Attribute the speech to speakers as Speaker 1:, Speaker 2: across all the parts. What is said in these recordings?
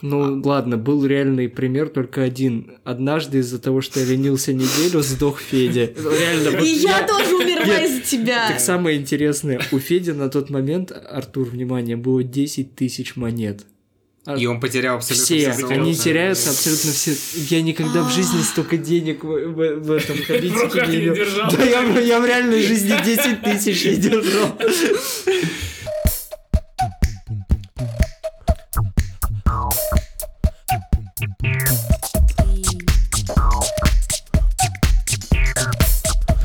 Speaker 1: Ну, ладно, был реальный пример только один. Однажды из-за того, что я ленился неделю, сдох Федя. Реально. вот
Speaker 2: И я тоже умерла из-за тебя.
Speaker 1: Так самое интересное, у Феди на тот момент, Артур, внимание, было 10 тысяч монет. А
Speaker 3: И он потерял абсолютно
Speaker 1: все,
Speaker 3: все
Speaker 1: они теряются абсолютно все. Я никогда в жизни столько денег в, в- в этом
Speaker 4: руках
Speaker 1: не
Speaker 4: держал.
Speaker 1: Да, я, в- я в реальной жизни 10 тысяч не держал.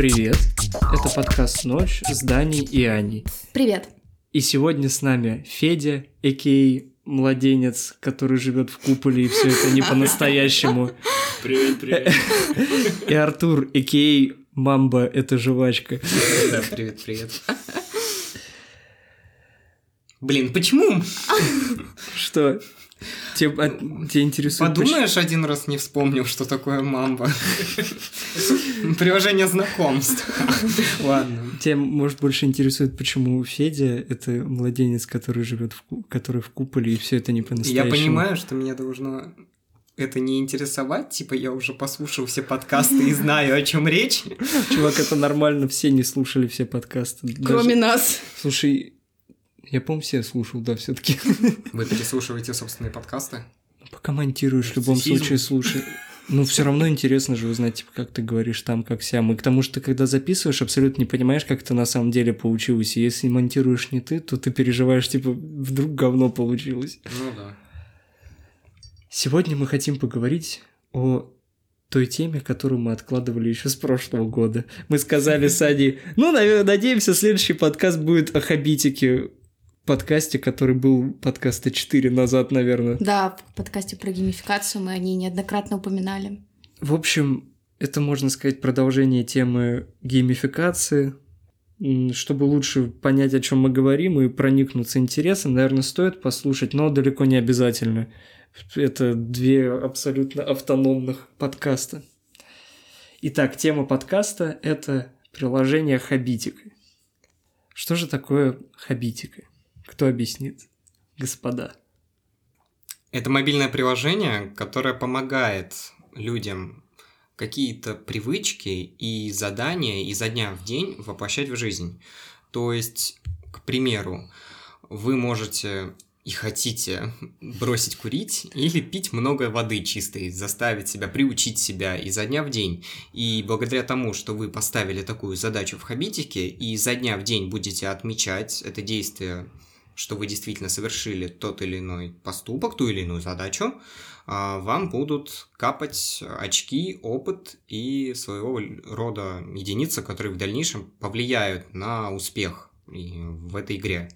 Speaker 1: Привет, это подкаст «Ночь» с Даней и Аней.
Speaker 2: Привет.
Speaker 1: И сегодня с нами Федя, а.к.а. младенец, который живет в куполе, и все это не по-настоящему.
Speaker 4: Привет, привет.
Speaker 1: И Артур, а.к.а. Мамба, это жвачка.
Speaker 3: Да, привет, привет. Блин, почему?
Speaker 1: Что? Тебе, а, тебя интересует...
Speaker 3: Подумаешь, один раз не вспомнил, что такое мамба. Приложение знакомств. Ладно.
Speaker 1: почему- Тебя, может, больше интересует, почему Федя — это младенец, который живет в, который в куполе, и все это не
Speaker 3: Я
Speaker 1: по-настоящему.
Speaker 3: понимаю, что меня должно это не интересовать, типа я уже послушал все подкасты и знаю, о чем речь.
Speaker 1: Чувак, это нормально, все не слушали все подкасты. Даже-
Speaker 2: Кроме нас.
Speaker 1: Слушай, я, по-моему, все слушал, да, все таки
Speaker 3: Вы переслушиваете собственные подкасты?
Speaker 1: Пока монтируешь, в любом случае слушай. Ну, все равно интересно же узнать, типа, как ты говоришь там, как сям. И к тому, что ты, когда записываешь, абсолютно не понимаешь, как это на самом деле получилось. И если монтируешь не ты, то ты переживаешь, типа, вдруг говно получилось.
Speaker 3: Ну да.
Speaker 1: Сегодня мы хотим поговорить о той теме, которую мы откладывали еще с прошлого года. Мы сказали с Аней, ну, наверное, надеемся, следующий подкаст будет о Хабитике, подкасте, который был подкаста 4 назад, наверное.
Speaker 2: Да, в подкасте про геймификацию мы о ней неоднократно упоминали.
Speaker 1: В общем, это, можно сказать, продолжение темы геймификации. Чтобы лучше понять, о чем мы говорим и проникнуться интересом, наверное, стоит послушать, но далеко не обязательно. Это две абсолютно автономных подкаста. Итак, тема подкаста – это приложение Хабитика. Что же такое Хабитика? Кто объяснит? Господа.
Speaker 3: Это мобильное приложение, которое помогает людям какие-то привычки и задания изо дня в день воплощать в жизнь. То есть, к примеру, вы можете и хотите бросить курить или пить много воды чистой, заставить себя, приучить себя изо дня в день. И благодаря тому, что вы поставили такую задачу в Хабитике и изо дня в день будете отмечать это действие, что вы действительно совершили тот или иной поступок, ту или иную задачу, а, вам будут капать очки, опыт и своего рода единицы, которые в дальнейшем повлияют на успех в этой игре.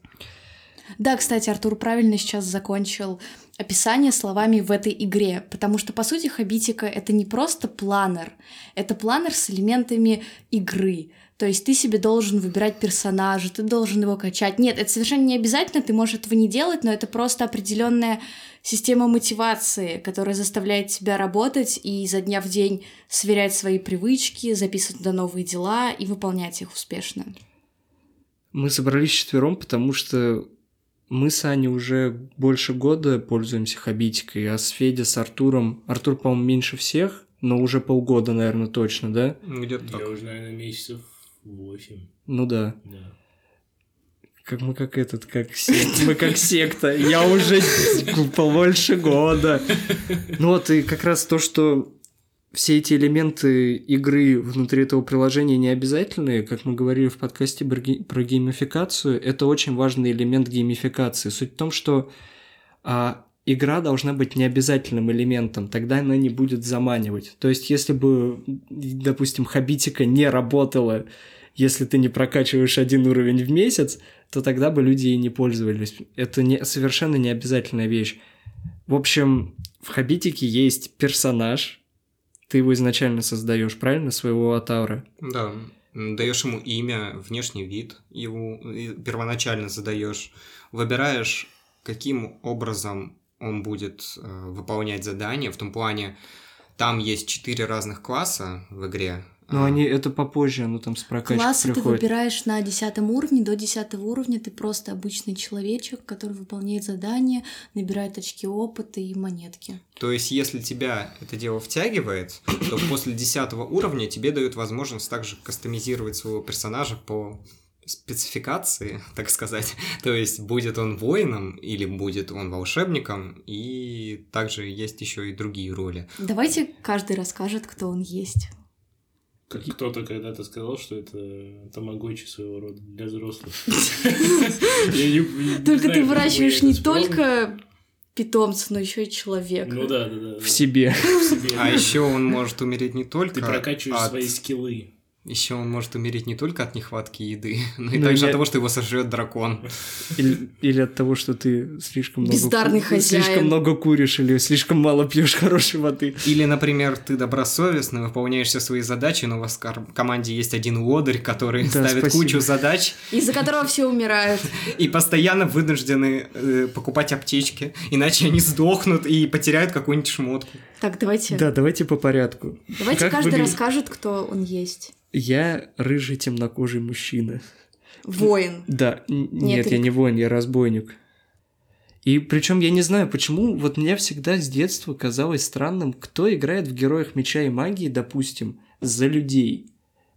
Speaker 2: Да, кстати, Артур правильно сейчас закончил описание словами в этой игре, потому что, по сути, Хабитика — это не просто планер, это планер с элементами игры. То есть ты себе должен выбирать персонажа, ты должен его качать. Нет, это совершенно не обязательно, ты можешь этого не делать, но это просто определенная система мотивации, которая заставляет тебя работать и изо дня в день сверять свои привычки, записывать туда новые дела и выполнять их успешно.
Speaker 1: Мы собрались четвером, потому что мы с Аней уже больше года пользуемся Хабитикой, а с Федей, с Артуром... Артур, по-моему, меньше всех, но уже полгода, наверное, точно, да?
Speaker 3: Ну, Где-то
Speaker 4: Я
Speaker 3: так.
Speaker 4: уже, наверное, месяцев 8.
Speaker 1: Ну да.
Speaker 4: Да.
Speaker 1: Как мы как этот, как секта. Мы как секта. Я уже побольше года. Ну вот, и как раз то, что все эти элементы игры внутри этого приложения не обязательные, как мы говорили в подкасте про ге- про геймификацию, это очень важный элемент геймификации. Суть в том, что а, игра должна быть необязательным элементом, тогда она не будет заманивать. То есть, если бы, допустим, Хабитика не работала, если ты не прокачиваешь один уровень в месяц, то тогда бы люди и не пользовались. Это не, совершенно не обязательная вещь. В общем, в Хабитике есть персонаж, ты его изначально создаешь, правильно, своего аватара?
Speaker 3: Да. Даешь ему имя, внешний вид, его первоначально задаешь, выбираешь, каким образом он будет э, выполнять задания. В том плане, там есть четыре разных класса в игре.
Speaker 1: Но они это попозже, оно там с прокачкой
Speaker 2: Классы ты
Speaker 1: приходит.
Speaker 2: выбираешь на десятом уровне, до десятого уровня ты просто обычный человечек, который выполняет задания, набирает очки опыта и монетки.
Speaker 3: То есть, если тебя это дело втягивает, то после 10 уровня тебе дают возможность также кастомизировать своего персонажа по спецификации, так сказать. То есть, будет он воином или будет он волшебником, и также есть еще и другие роли.
Speaker 2: Давайте каждый расскажет, кто он есть.
Speaker 4: Как кто-то когда-то сказал, что это тамагочи своего рода для взрослых.
Speaker 2: Только ты выращиваешь не только питомца, но еще и человека.
Speaker 4: Ну да, да, да.
Speaker 1: В себе.
Speaker 3: А еще он может умереть не только
Speaker 4: Ты прокачиваешь свои скиллы.
Speaker 3: Еще он может умереть не только от нехватки еды, но и
Speaker 1: Ну,
Speaker 3: также
Speaker 1: я-
Speaker 3: от того, что его сожрет дракон.
Speaker 1: Или, или от того, что ты слишком много,
Speaker 2: Бездарный
Speaker 1: ку-
Speaker 2: хозяин.
Speaker 1: слишком много куришь или слишком мало пьешь хорошей воды.
Speaker 3: Или, например, ты добросовестно выполняешь все свои задачи, но у вас в команде есть один лодырь, который
Speaker 1: Да,
Speaker 3: ставит
Speaker 1: спасибо.
Speaker 3: кучу задач
Speaker 2: Из-за которого все умирают.
Speaker 3: и постоянно вынуждены э, покупать аптечки, иначе они сдохнут и потеряют какую-нибудь шмотку.
Speaker 2: Так, давайте.
Speaker 1: Да, давайте по порядку.
Speaker 2: Давайте
Speaker 1: Как
Speaker 2: каждый
Speaker 1: выгля-
Speaker 2: расскажет, кто он есть.
Speaker 1: Я рыжий темнокожий мужчина.
Speaker 2: Воин.
Speaker 1: Да, нет,
Speaker 2: Нет,
Speaker 1: я не воин, я разбойник. И причем я не знаю, почему вот мне всегда с детства казалось странным, кто играет в Героях Меча и Магии, допустим, за людей.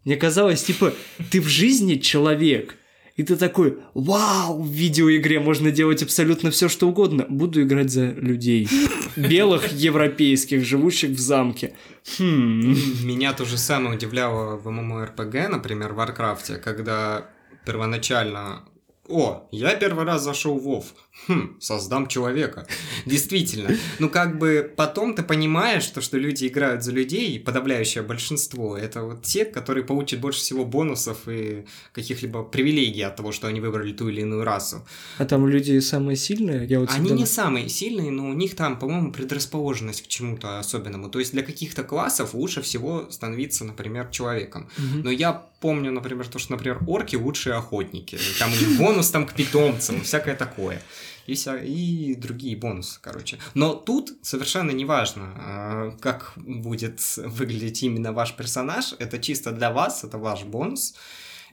Speaker 1: Мне казалось, типа, ты в жизни человек, и ты такой, вау, в видеоигре можно делать абсолютно все, что угодно. Буду играть за людей. Белых европейских, живущих в замке. Хм.
Speaker 3: Меня то же самое удивляло в MMORPG, например, в Варкрафте, когда первоначально... О, я первый раз зашел в WoW. Хм, создам человека. Действительно. Ну, как бы потом ты понимаешь, что, что люди играют за людей, подавляющее большинство это вот те, которые получат больше всего бонусов и каких-либо привилегий от того, что они выбрали ту или иную расу.
Speaker 1: А там люди самые сильные? Я вот
Speaker 3: Они
Speaker 1: всегда-
Speaker 3: не самые сильные, но у них там, по-моему, предрасположенность к чему-то особенному. То есть для каких-то классов лучше всего становиться, например, человеком.
Speaker 1: Мгм.
Speaker 3: Но я помню, например, то, что, например, орки лучшие охотники. Там у них бонус там к питомцам, всякое такое. И, вся... и другие бонусы, короче. Но тут совершенно не важно, а, как будет выглядеть именно ваш персонаж. Это чисто для вас, это ваш бонус.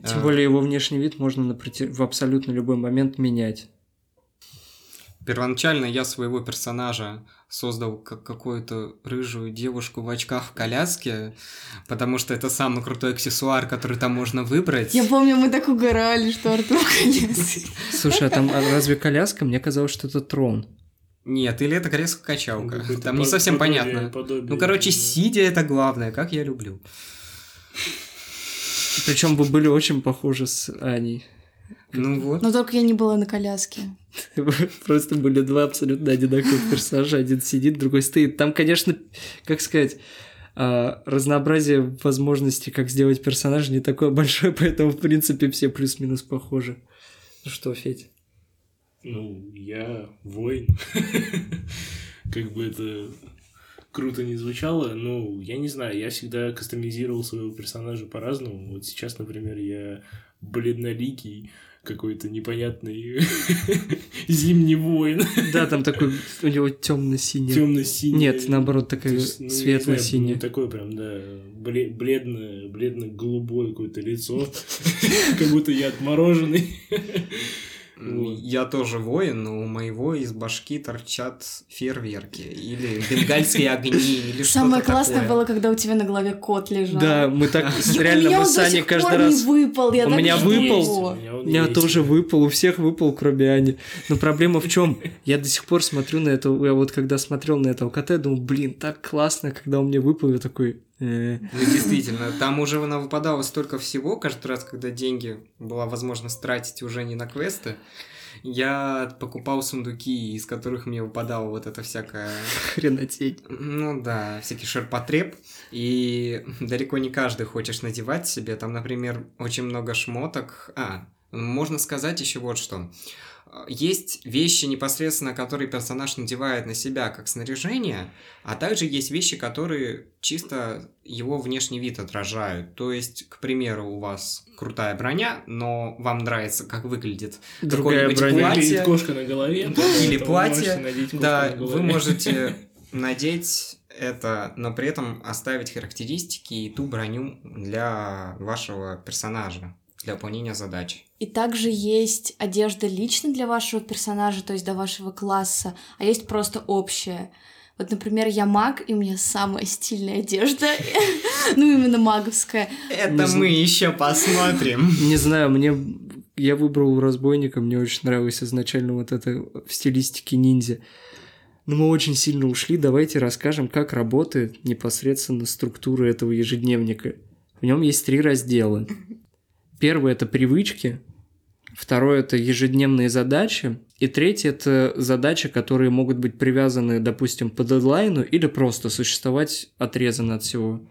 Speaker 1: Тем
Speaker 3: А,
Speaker 1: более его внешний вид можно на проти- в абсолютно любой момент менять.
Speaker 3: Первоначально я своего персонажа создал как какую-то рыжую девушку в очках в коляске, потому что это самый крутой аксессуар, который там можно выбрать.
Speaker 2: Я помню, мы так угорали, что Артур конец.
Speaker 1: Слушай, а там а разве коляска? Мне казалось, что это трон.
Speaker 3: Нет, или это кресло-качалка.
Speaker 4: Какое-то
Speaker 3: Там не совсем
Speaker 4: подобие-
Speaker 3: понятно.
Speaker 4: подобие,
Speaker 3: Ну, короче,
Speaker 4: да.
Speaker 3: сидя это главное, как я люблю.
Speaker 1: Причем вы были очень похожи с Аней.
Speaker 3: Ну вот.
Speaker 2: Но только я не была на коляске.
Speaker 1: Просто были два абсолютно одинаковых персонажа. Один сидит, другой стоит. Там, конечно, как сказать, а, разнообразие возможностей, как сделать персонажа, не такое большое, поэтому, в принципе, все плюс-минус похожи. Ну что, Федь?
Speaker 4: Ну, я воин. Как бы это круто не звучало, ну, я не знаю, я всегда кастомизировал своего персонажа по-разному. Вот сейчас, например, я бледноликий, какой-то непонятный зимний воин,
Speaker 1: Да, там такой у него темно-синий.
Speaker 4: темно-синий.
Speaker 1: Нет, наоборот, такая
Speaker 4: ну,
Speaker 1: светло-синяя.
Speaker 4: ну, такое прям, да, бле- бледное, бледно-голубое какое-то лицо, как будто я отмороженный.
Speaker 3: Я тоже воин, но у моего из башки торчат фейерверки или бенгальские огни или что-то
Speaker 2: Самое классное
Speaker 3: такое.
Speaker 2: было, когда у тебя на голове кот лежал.
Speaker 1: Да, мы так реально
Speaker 2: у меня
Speaker 1: мы с Аней каждый раз...
Speaker 2: не выпал. Я
Speaker 1: У меня выпал.
Speaker 4: У меня
Speaker 1: У меня тоже выпал, у всех выпал, кроме Ани. Но проблема в чем? Я до сих пор смотрю на это, я вот когда смотрел на этого кота, я думал, блин, так классно, когда он мне выпал, я такой... «Э».
Speaker 3: Ну, действительно, там уже она выпадало столько всего, каждый раз, когда деньги была возможность тратить уже не на квесты, я покупал сундуки, из которых мне выпадало вот это всякое,
Speaker 1: Хренотень.
Speaker 3: ну да, всякий ширпотреб, и далеко не каждый хочешь надевать себе, там, например, очень много шмоток, а, можно сказать еще вот что. Есть вещи непосредственно, которые персонаж надевает на себя как снаряжение, а также есть вещи, которые чисто его внешний вид отражают. То есть, к примеру, у вас крутая броня, но вам нравится, как выглядит
Speaker 1: Другая
Speaker 3: какое-нибудь
Speaker 1: броня.
Speaker 3: платье.
Speaker 4: Выглядит кошка на голове.
Speaker 3: Или платье, Да, вы можете надеть это, но при этом оставить характеристики и ту броню для вашего персонажа, для выполнения задачи.
Speaker 2: И также есть одежда лично для вашего персонажа, то есть до вашего класса, а есть просто общая. Вот, например, я маг, и у меня самая стильная одежда, ну именно маговская.
Speaker 3: Это мы еще посмотрим.
Speaker 1: Не знаю, мне я выбрал разбойника, мне очень нравилось изначально вот это в стилистике ниндзя. Но мы очень сильно ушли, давайте расскажем, как работает непосредственно структура этого ежедневника. В нем есть три раздела. Первый это привычки, второй это ежедневные задачи, и третий это задачи, которые могут быть привязаны, допустим, по дедлайну или просто существовать отрезанно от всего.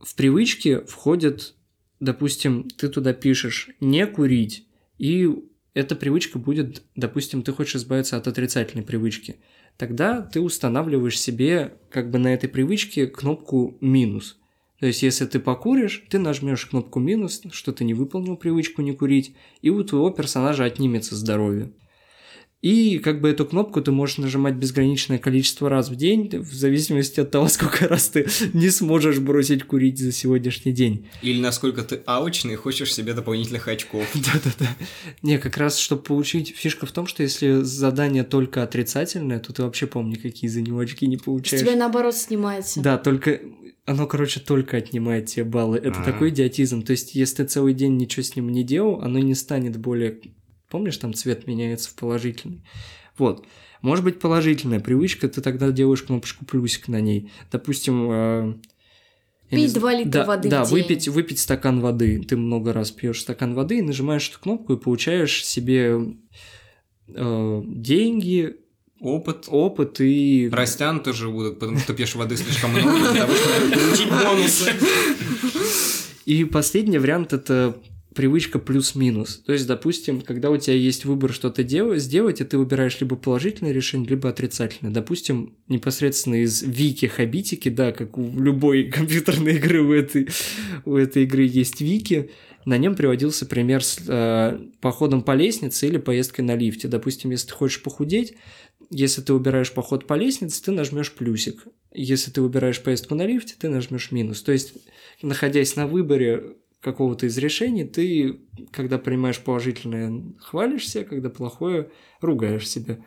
Speaker 1: В привычки входят, допустим, ты туда пишешь не курить, и эта привычка будет, допустим, ты хочешь избавиться от отрицательной привычки. Тогда ты устанавливаешь себе как бы на этой привычке кнопку минус. То есть, если ты покуришь, ты нажмешь кнопку минус, что ты не выполнил привычку не курить, и у твоего персонажа отнимется здоровье. И как бы эту кнопку ты можешь нажимать безграничное количество раз в день, в зависимости от того, сколько раз ты не сможешь бросить курить за сегодняшний день.
Speaker 3: Или насколько ты аучный и хочешь себе дополнительных очков.
Speaker 1: Да-да-да. Не, как раз, чтобы получить... Фишка в том, что если задание только отрицательное, то ты вообще помни, какие за него очки не
Speaker 2: С
Speaker 1: получаешь.
Speaker 2: тебя наоборот снимается.
Speaker 1: Да, только оно, короче, только отнимает тебе баллы. Это такой идиотизм. То есть, если ты целый день ничего с ним не делал, оно не станет более... Помнишь, там цвет меняется в положительный? Вот. Может быть, положительная привычка, ты тогда делаешь кнопочку плюсик на ней. Допустим... э,
Speaker 2: Пить
Speaker 1: зн-
Speaker 2: два литра
Speaker 1: да,
Speaker 2: воды в
Speaker 1: Да,
Speaker 2: день.
Speaker 1: выпить, выпить стакан воды. Ты много раз пьешь стакан воды и нажимаешь эту кнопку и получаешь себе э, деньги,
Speaker 3: Опыт.
Speaker 1: опыт и...
Speaker 3: Растянуты же будут, потому что пьешь воды слишком много, для того, чтобы получить бонусы.
Speaker 1: И последний вариант это привычка плюс-минус. То есть, допустим, когда у тебя есть выбор что-то дел- сделать, и ты выбираешь либо положительное решение, либо отрицательное. Допустим, непосредственно из вики хабитики, да, как у любой компьютерной игры у этой, у этой игры есть вики, на нем приводился пример с э, походом по лестнице или поездкой на лифте. Допустим, если ты хочешь похудеть, если ты выбираешь поход по лестнице, ты нажмешь плюсик. Если ты выбираешь поездку на лифте, ты нажмешь минус. То есть, находясь на выборе какого-то из решений, ты, когда принимаешь положительное, хвалишься, когда плохое, ругаешь себя.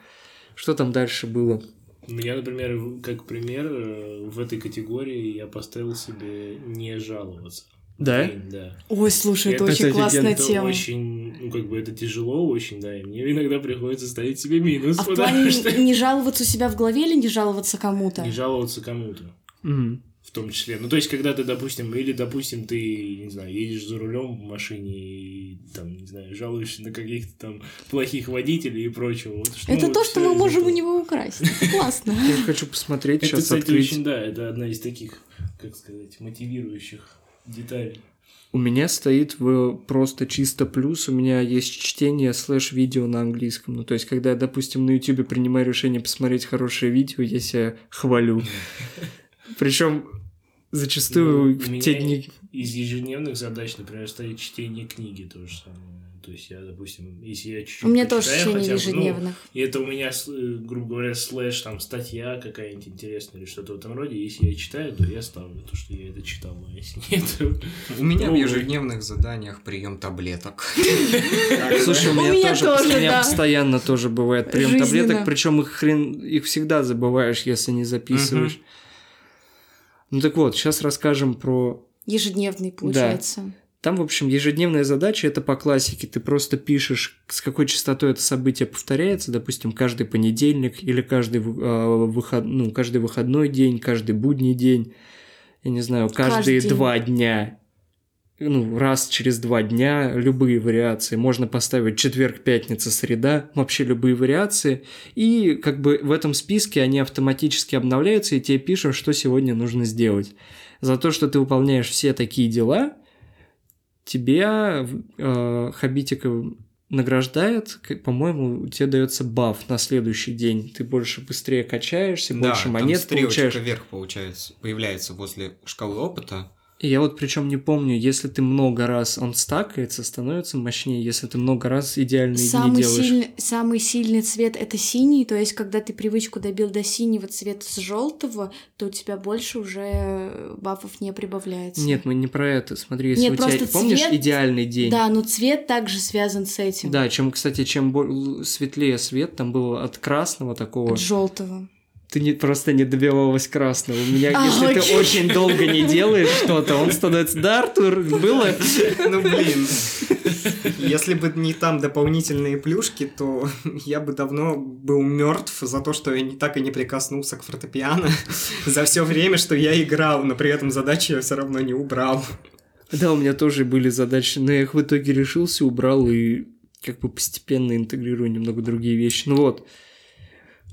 Speaker 1: Что там дальше было?
Speaker 4: У меня, например, как пример, э, в этой категории я поставил себе не жаловаться.
Speaker 1: Да?
Speaker 4: Да.
Speaker 2: Ой, слушай, это
Speaker 1: Это
Speaker 2: очень
Speaker 1: офигенно.
Speaker 2: классная
Speaker 4: Это
Speaker 2: тема.
Speaker 4: очень, ну, как бы это тяжело очень, да, и мне иногда приходится ставить себе минус,
Speaker 2: А в плане
Speaker 4: что
Speaker 2: не жаловаться у себя в голове или не жаловаться кому-то?
Speaker 4: не жаловаться кому-то.
Speaker 1: Мгм.
Speaker 4: В том числе. Ну, то есть, когда ты, допустим, или, допустим, ты, не знаю, едешь за рулем в машине и, там, не знаю, жалуешься на каких-то там плохих водителей и прочего. Вот, что-
Speaker 2: Это
Speaker 4: ну,
Speaker 2: то,
Speaker 4: вот
Speaker 2: что мы можем у
Speaker 4: этого.
Speaker 2: него украсть. Это классно.
Speaker 1: Я хочу посмотреть,
Speaker 4: Это,
Speaker 1: сейчас
Speaker 4: кстати,
Speaker 1: открыть.
Speaker 4: очень, да, это одна из таких, как сказать, мотивирующих деталей.
Speaker 1: У меня стоит в просто чисто плюс, у меня есть чтение слэш-видео на английском. Ну, то есть, когда я, допустим, на YouTube принимаю решение посмотреть хорошее видео, я себя хвалю. Причем зачастую
Speaker 4: Ну,
Speaker 1: в те дни...
Speaker 4: Из ежедневных задач, например, стоит чтение книги то же самое. То есть я, допустим, если я чуть-чуть
Speaker 2: У меня тоже чтение
Speaker 4: хотя бы, ну,
Speaker 2: ежедневных.
Speaker 4: и это у меня, э, грубо говоря, слэш, там, статья какая-нибудь интересная или что-то в этом роде. Если я читаю, то я ставлю то, что я это читал. А если нет.
Speaker 3: У меня в
Speaker 4: Ну,
Speaker 3: ежедневных заданиях прием таблеток.
Speaker 1: Слушай, у меня, тоже, у меня постоянно тоже бывает прием таблеток, причем их хрен, их всегда забываешь, если не записываешь. Ну так вот, сейчас расскажем про
Speaker 2: Ежедневный, получается.
Speaker 1: Там, в общем, ежедневная задача это по классике. Ты просто пишешь, с какой частотой это событие повторяется, допустим, каждый понедельник или каждый, а, выход, ну, каждый выходной день, каждый будний день. Я не знаю, каждые
Speaker 2: Каждый
Speaker 1: два дня. Ну, раз через два дня любые вариации. Можно поставить четверг, пятница, среда, вообще любые вариации. И как бы в этом списке они автоматически обновляются, и тебе пишут, что сегодня нужно сделать. За то, что ты выполняешь все такие дела, тебя э, Хабитика награждает, по-моему, тебе дается баф на следующий день. Ты больше быстрее качаешься, больше
Speaker 3: там
Speaker 1: монет
Speaker 3: стрелочка
Speaker 1: получаешь.
Speaker 3: вверх получается, появляется возле шкалы опыта.
Speaker 1: И я вот причем не помню, если ты много раз он стакается, становится мощнее, если ты много раз идеальные
Speaker 2: Самый
Speaker 1: дни делаешь.
Speaker 2: сильный, самый сильный цвет это синий, то есть когда ты привычку добил до синего цвета с желтого, то у тебя больше уже бафов не прибавляется.
Speaker 1: Нет, мы не про это. Смотри, если
Speaker 2: Нет,
Speaker 1: у тебя,
Speaker 2: просто
Speaker 1: помнишь,
Speaker 2: цвет-
Speaker 1: идеальный день?
Speaker 2: Да, но цвет также связан с этим.
Speaker 1: Да, чем, кстати, чем светлее свет, там было от красного такого.
Speaker 2: От желтого.
Speaker 1: Ты не, просто не добивалась красного. У меня,
Speaker 2: А,
Speaker 1: если ты
Speaker 2: окей.
Speaker 1: очень долго не делаешь что-то, он становится... Да, Артур, было?
Speaker 3: Ну, блин. Если бы не там дополнительные плюшки, то я бы давно был мертв за то, что я не так и не прикоснулся к фортепиано за все время, что я играл, но при этом задачи я все равно не убрал.
Speaker 1: Да, у меня тоже были задачи, но я их в итоге решился, убрал и как бы постепенно интегрирую немного другие вещи. Ну вот.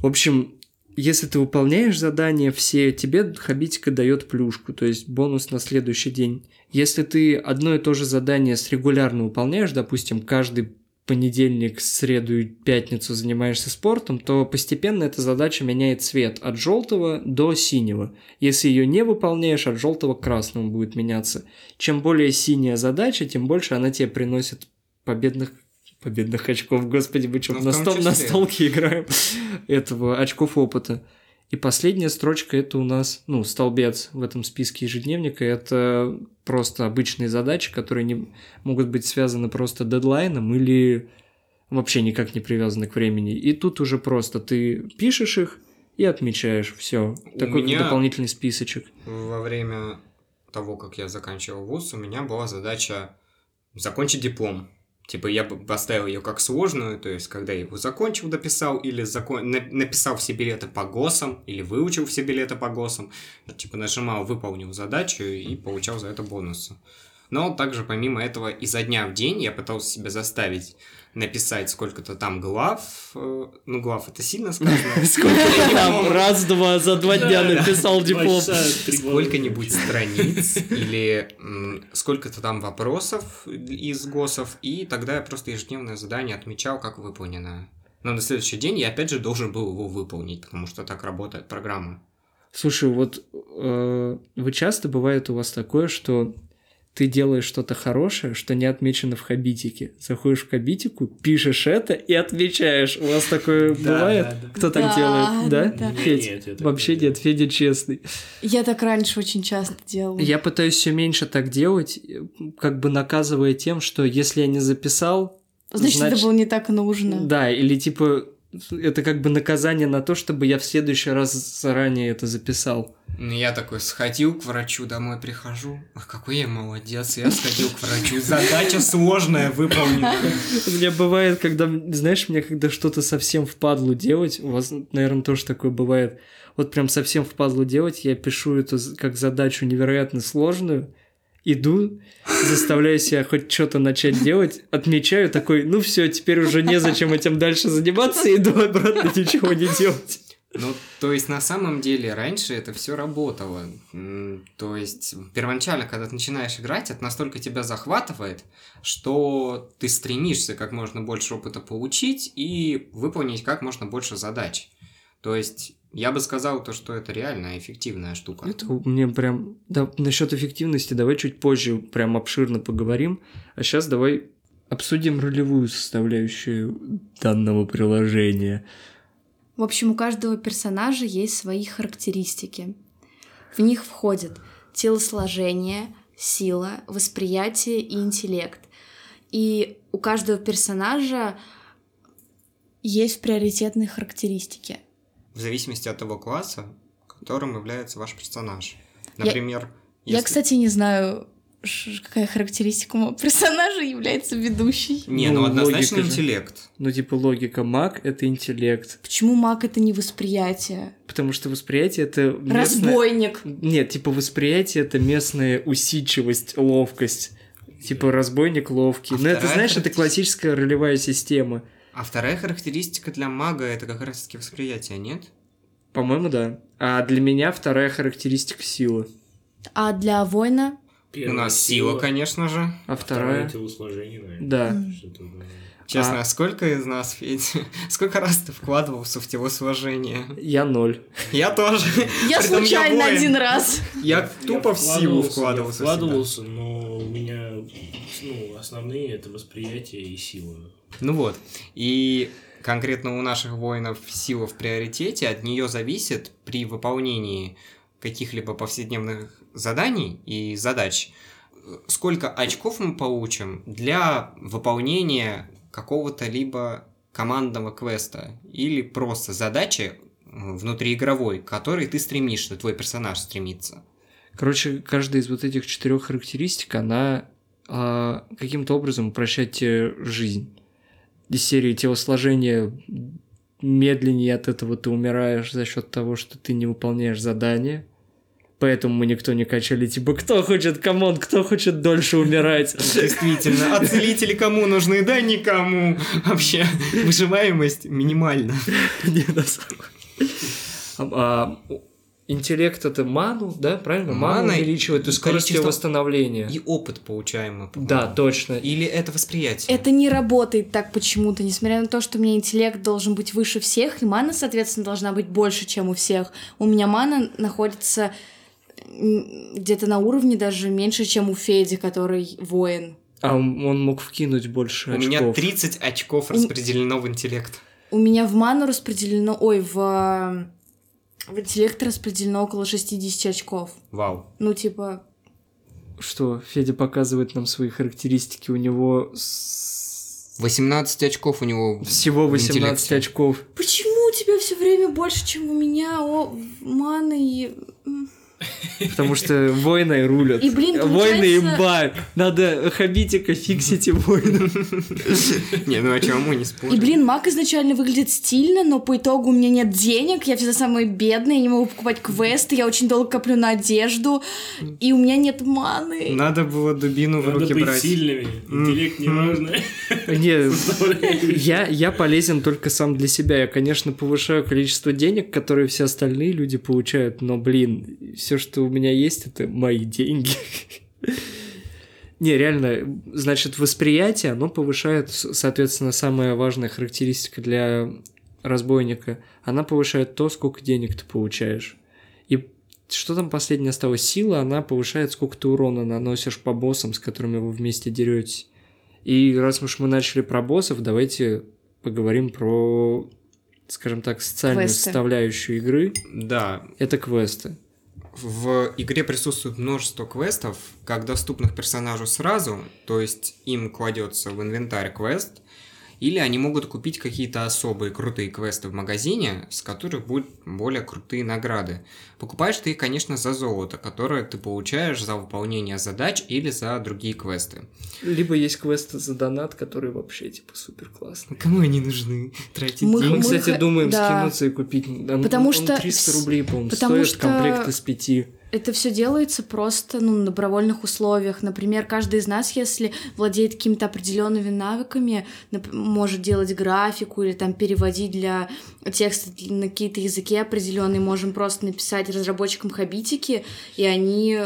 Speaker 1: В общем, если ты выполняешь задания все, тебе хабитика дает плюшку, то есть бонус на следующий день. Если ты одно и то же задание с регулярно выполняешь, допустим, каждый понедельник, среду и пятницу занимаешься спортом, то постепенно эта задача меняет цвет от желтого до синего. Если ее не выполняешь, от желтого к красному будет меняться. Чем более синяя задача, тем больше она тебе приносит победных победных очков. Господи, мы что,
Speaker 3: Ну,
Speaker 1: на, стол, на столке играем этого очков опыта. И последняя строчка это у нас, ну, столбец в этом списке ежедневника. Это просто обычные задачи, которые не могут быть связаны просто дедлайном или вообще никак не привязаны к времени. И тут уже просто ты пишешь их и отмечаешь. Все. Такой
Speaker 3: меня-
Speaker 1: дополнительный списочек.
Speaker 3: Во время того, как я заканчивал вуз, у меня была задача закончить диплом. Типа я бы поставил ее как сложную, то есть когда я его закончил, дописал, или закон... на- написал все билеты по ГОСам, или выучил все билеты по ГОСам, типа нажимал, выполнил задачу и получал за это бонусы. Но также помимо этого изо дня в день я пытался себя заставить написать сколько-то там глав. э, Ну, глав это сильно сказано.
Speaker 1: Сколько там раз-два за два дня написал
Speaker 4: Два
Speaker 1: диплом?
Speaker 3: сколько-нибудь страниц или сколько-то там вопросов из ГОСов, и тогда я просто ежедневное задание отмечал как выполненное. Но на следующий день я опять же должен был его выполнить, потому что так работает программа.
Speaker 1: Слушай, вот э, вы часто бывает у вас такое, что ты делаешь что-то хорошее, что не отмечено в хабитике. Заходишь в хабитику, пишешь это и отмечаешь. У вас такое бывает? Кто так делает? Да? Федь? Вообще нет, Федя честный.
Speaker 2: Я так раньше очень часто делала.
Speaker 1: Я пытаюсь все меньше так делать, как бы наказывая тем, что если я не записал,
Speaker 2: Значит, это было не так нужно.
Speaker 1: Да, или типа это как бы наказание на то, чтобы я в следующий раз заранее это записал.
Speaker 3: Ну, Я такой сходил к врачу, домой прихожу. Ах, какой я молодец, я сходил к врачу. Задача сложная, выполнена.
Speaker 1: У меня бывает, когда, знаешь, мне когда что-то совсем впадлу делать, у вас, наверное, тоже такое бывает, вот прям совсем впадлу делать, я пишу эту как задачу невероятно сложную, иду, заставляю себя хоть что-то начать делать, отмечаю такой, ну все, теперь уже незачем этим дальше заниматься, иду обратно ничего не делать.
Speaker 3: Ну, то есть, на самом деле, раньше это все работало. То есть, первоначально, когда ты начинаешь играть, это настолько тебя захватывает, что ты стремишься как можно больше опыта получить и выполнить как можно больше задач. То есть, я бы сказал то, что это реально эффективная штука.
Speaker 1: Это мне прям... Да, насчет эффективности давай чуть позже прям обширно поговорим. А сейчас давай обсудим ролевую составляющую данного приложения.
Speaker 2: В общем, у каждого персонажа есть свои характеристики. В них входят телосложение, сила, восприятие и интеллект. И у каждого персонажа есть приоритетные характеристики.
Speaker 3: В зависимости от того класса, которым является ваш персонаж.
Speaker 2: Я-
Speaker 3: Например,
Speaker 2: Я,
Speaker 3: если-
Speaker 2: кстати, не знаю, какая характеристика у моего персонажа является ведущей.
Speaker 3: Не,
Speaker 1: Ну,
Speaker 3: ну, однозначно
Speaker 1: логика же.
Speaker 3: интеллект.
Speaker 1: Ну, типа, логика маг — это интеллект.
Speaker 2: Почему маг это не восприятие?
Speaker 1: Потому что восприятие — это местное...
Speaker 2: Разбойник.
Speaker 1: Нет, типа, восприятие — это местная усидчивость, ловкость. Типа, разбойник ловкий.
Speaker 3: А
Speaker 1: Ну, это, знаешь, это классическая ролевая система.
Speaker 3: А вторая характеристика для мага это как раз таки восприятие, нет?
Speaker 1: По-моему, да. А для меня вторая характеристика — сила.
Speaker 2: А для воина
Speaker 3: У нас сила, конечно же.
Speaker 1: А
Speaker 4: Второе
Speaker 1: вторая...
Speaker 4: телосложение, наверное.
Speaker 1: Да.
Speaker 3: Честно,
Speaker 1: А-
Speaker 3: сколько из нас, Федя, сколько раз ты вкладывался в телосложение?
Speaker 1: Я ноль.
Speaker 3: Я тоже.
Speaker 2: Я
Speaker 3: Притом
Speaker 2: случайно один раз.
Speaker 3: Я тупо в силу
Speaker 4: вкладывался,
Speaker 3: вкладывался.
Speaker 4: Я
Speaker 3: всегда.
Speaker 4: вкладывался, но у меня ну, основные это восприятие и сила.
Speaker 3: Ну вот. И конкретно у наших воинов сила в приоритете, от нее зависит при выполнении каких-либо повседневных заданий и задач, э, сколько очков мы получим для выполнения какого-то либо командного квеста или просто задачи э, внутриигровой, к которой ты стремишься, твой персонаж стремится.
Speaker 1: Короче, каждая из вот этих четырех характеристик, она а, каким-то образом упрощает тебе жизнь. Из серии телосложения медленнее от этого ты умираешь за счет того, что ты не выполняешь задания. Поэтому мы никто не качали, типа, кто хочет, come on, кто хочет дольше умирать.
Speaker 3: Действительно, а целители кому нужны? Да никому. Вообще, выживаемость минимальна.
Speaker 1: Интеллект это ману, да, правильно? Ману увеличивает и скорость ее восстановления.
Speaker 3: И опыт получаемый. по-моему.
Speaker 1: Да, точно.
Speaker 3: Или это восприятие?
Speaker 2: Это не работает так почему-то, несмотря на то, что у меня интеллект должен быть выше всех, и мана, соответственно, должна быть больше, чем у всех. У меня мана находится где-то на уровне даже меньше, чем у Феди, который воин.
Speaker 1: А он мог вкинуть больше
Speaker 3: У
Speaker 1: очков.
Speaker 3: меня 30 очков распределено в интеллект.
Speaker 2: У меня в ману распределено... Ой, в... В интеллект распределено около 60 очков.
Speaker 3: Вау.
Speaker 2: Ну, типа...
Speaker 1: Что, Федя показывает нам свои характеристики, у него с-
Speaker 3: 18 очков у него
Speaker 1: всего
Speaker 3: в
Speaker 1: 18
Speaker 3: интеллекте.
Speaker 1: очков.
Speaker 2: Почему у тебя все время больше, чем у меня о, маны и...
Speaker 1: Потому что воины рулят.
Speaker 2: И, блин,
Speaker 1: Воины
Speaker 2: получается-
Speaker 1: имба. Надо хабитика фиксите воинов.
Speaker 3: Не, ну о чем мы не спорим.
Speaker 2: И, блин, маг изначально выглядит стильно, но по итогу у меня нет денег, я всегда самая бедная, я не могу покупать квесты, я очень долго коплю на одежду, и у меня нет маны.
Speaker 3: Надо было дубину в
Speaker 4: Надо
Speaker 3: руки
Speaker 4: быть
Speaker 3: брать.
Speaker 4: сильными. Интеллект не важно.
Speaker 1: Не, я, я полезен только сам для себя. Я, конечно, повышаю количество денег, которые все остальные люди получают, но, блин, все, что у меня есть, это мои деньги. Не, реально, значит, восприятие, оно повышает, соответственно, самая важная характеристика для разбойника. Она повышает то, сколько денег ты получаешь. И что там последнее осталось? Сила, она повышает, сколько ты урона наносишь по боссам, с которыми вы вместе деретесь. И раз уж мы начали про боссов, давайте поговорим про, скажем так, социальную
Speaker 2: Квесты.
Speaker 1: составляющую игры.
Speaker 3: Да,
Speaker 1: Это квесты.
Speaker 3: В игре присутствует множество квестов, как доступных персонажу сразу, то есть им кладется в инвентарь квест, или они могут купить какие-то особые крутые квесты в магазине, с которых будут более крутые награды. Покупаешь ты их, конечно, за золото, которое ты получаешь за выполнение задач или за другие квесты.
Speaker 1: Либо есть квесты за донат, которые вообще, типа, супер классные.
Speaker 3: Кому они нужны? Тратить
Speaker 2: Мы-
Speaker 1: Мы,
Speaker 3: деньги?
Speaker 2: мы
Speaker 1: кстати, думаем
Speaker 2: да.
Speaker 1: скинуться и купить. Он-
Speaker 2: Потому
Speaker 1: он
Speaker 2: что
Speaker 1: 300
Speaker 2: с-
Speaker 1: рублей, по-моему,
Speaker 2: потому
Speaker 1: стоит
Speaker 2: что-
Speaker 1: комплект из пяти.
Speaker 2: Это все делается просто ну, на добровольных условиях. Например, каждый из нас, если владеет какими-то определенными навыками, может делать графику или там переводить для текста на какие-то языки определенные, можем просто написать разработчикам хабитики, и они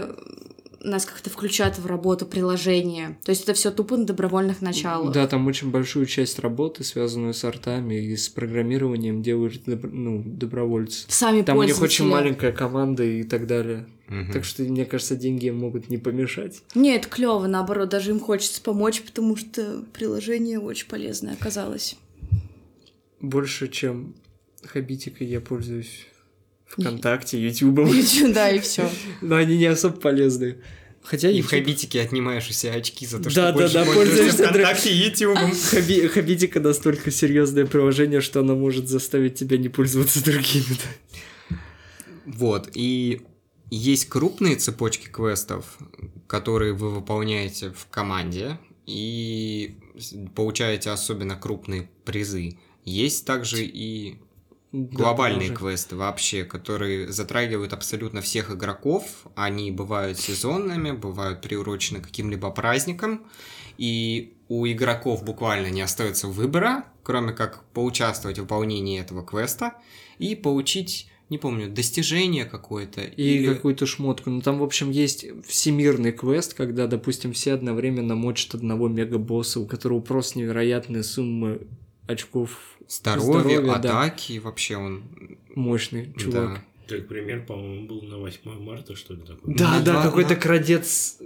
Speaker 2: нас как-то включают в работу приложения. То есть это все тупо на добровольных началах.
Speaker 1: Да, там очень большую часть работы, связанную с артами и с программированием, делают добро- ну, добровольцы.
Speaker 2: Сами
Speaker 1: Там у них очень маленькая команда и так далее.
Speaker 3: Мгм.
Speaker 1: Так что, мне кажется, деньги им могут не помешать.
Speaker 2: Нет, клево, наоборот, даже им хочется помочь, потому что приложение очень полезное оказалось.
Speaker 1: Больше, чем хабитикой я пользуюсь ВКонтакте, Ютубом.
Speaker 2: Да, и все.
Speaker 1: Но они не особо полезны. Хотя
Speaker 3: И в Хабитике отнимаешь у себя очки за то,
Speaker 1: Да,
Speaker 3: что
Speaker 1: да,
Speaker 3: больше
Speaker 1: да,
Speaker 3: пользуешься ВКонтакте и Ютубом.
Speaker 1: Хаби- Хабитика настолько серьезное приложение, что оно может заставить тебя не пользоваться другими. да.
Speaker 3: Вот, и есть крупные цепочки квестов, которые вы выполняете в команде, и получаете особенно крупные призы. Есть также и глобальные квесты вообще, которые затрагивают абсолютно всех игроков. Они бывают сезонными, бывают приурочены каким-либо праздникам. И у игроков буквально не остается выбора, кроме как поучаствовать в выполнении этого квеста и получить не помню, достижение какое-то.
Speaker 1: И
Speaker 3: или...
Speaker 1: какую-то шмотку. Ну, там, в общем, есть всемирный квест, когда, допустим, все одновременно мочат одного мегабосса, у которого просто невероятные суммы очков
Speaker 3: Здоровье,
Speaker 1: здоровья, да.
Speaker 3: атаки, вообще он...
Speaker 1: мощный чувак.
Speaker 3: Да.
Speaker 4: Так, пример, по-моему, был на 8 марта, что ли, такой.
Speaker 1: Да, да,
Speaker 3: два-
Speaker 1: какой-то
Speaker 3: на-
Speaker 1: крадец,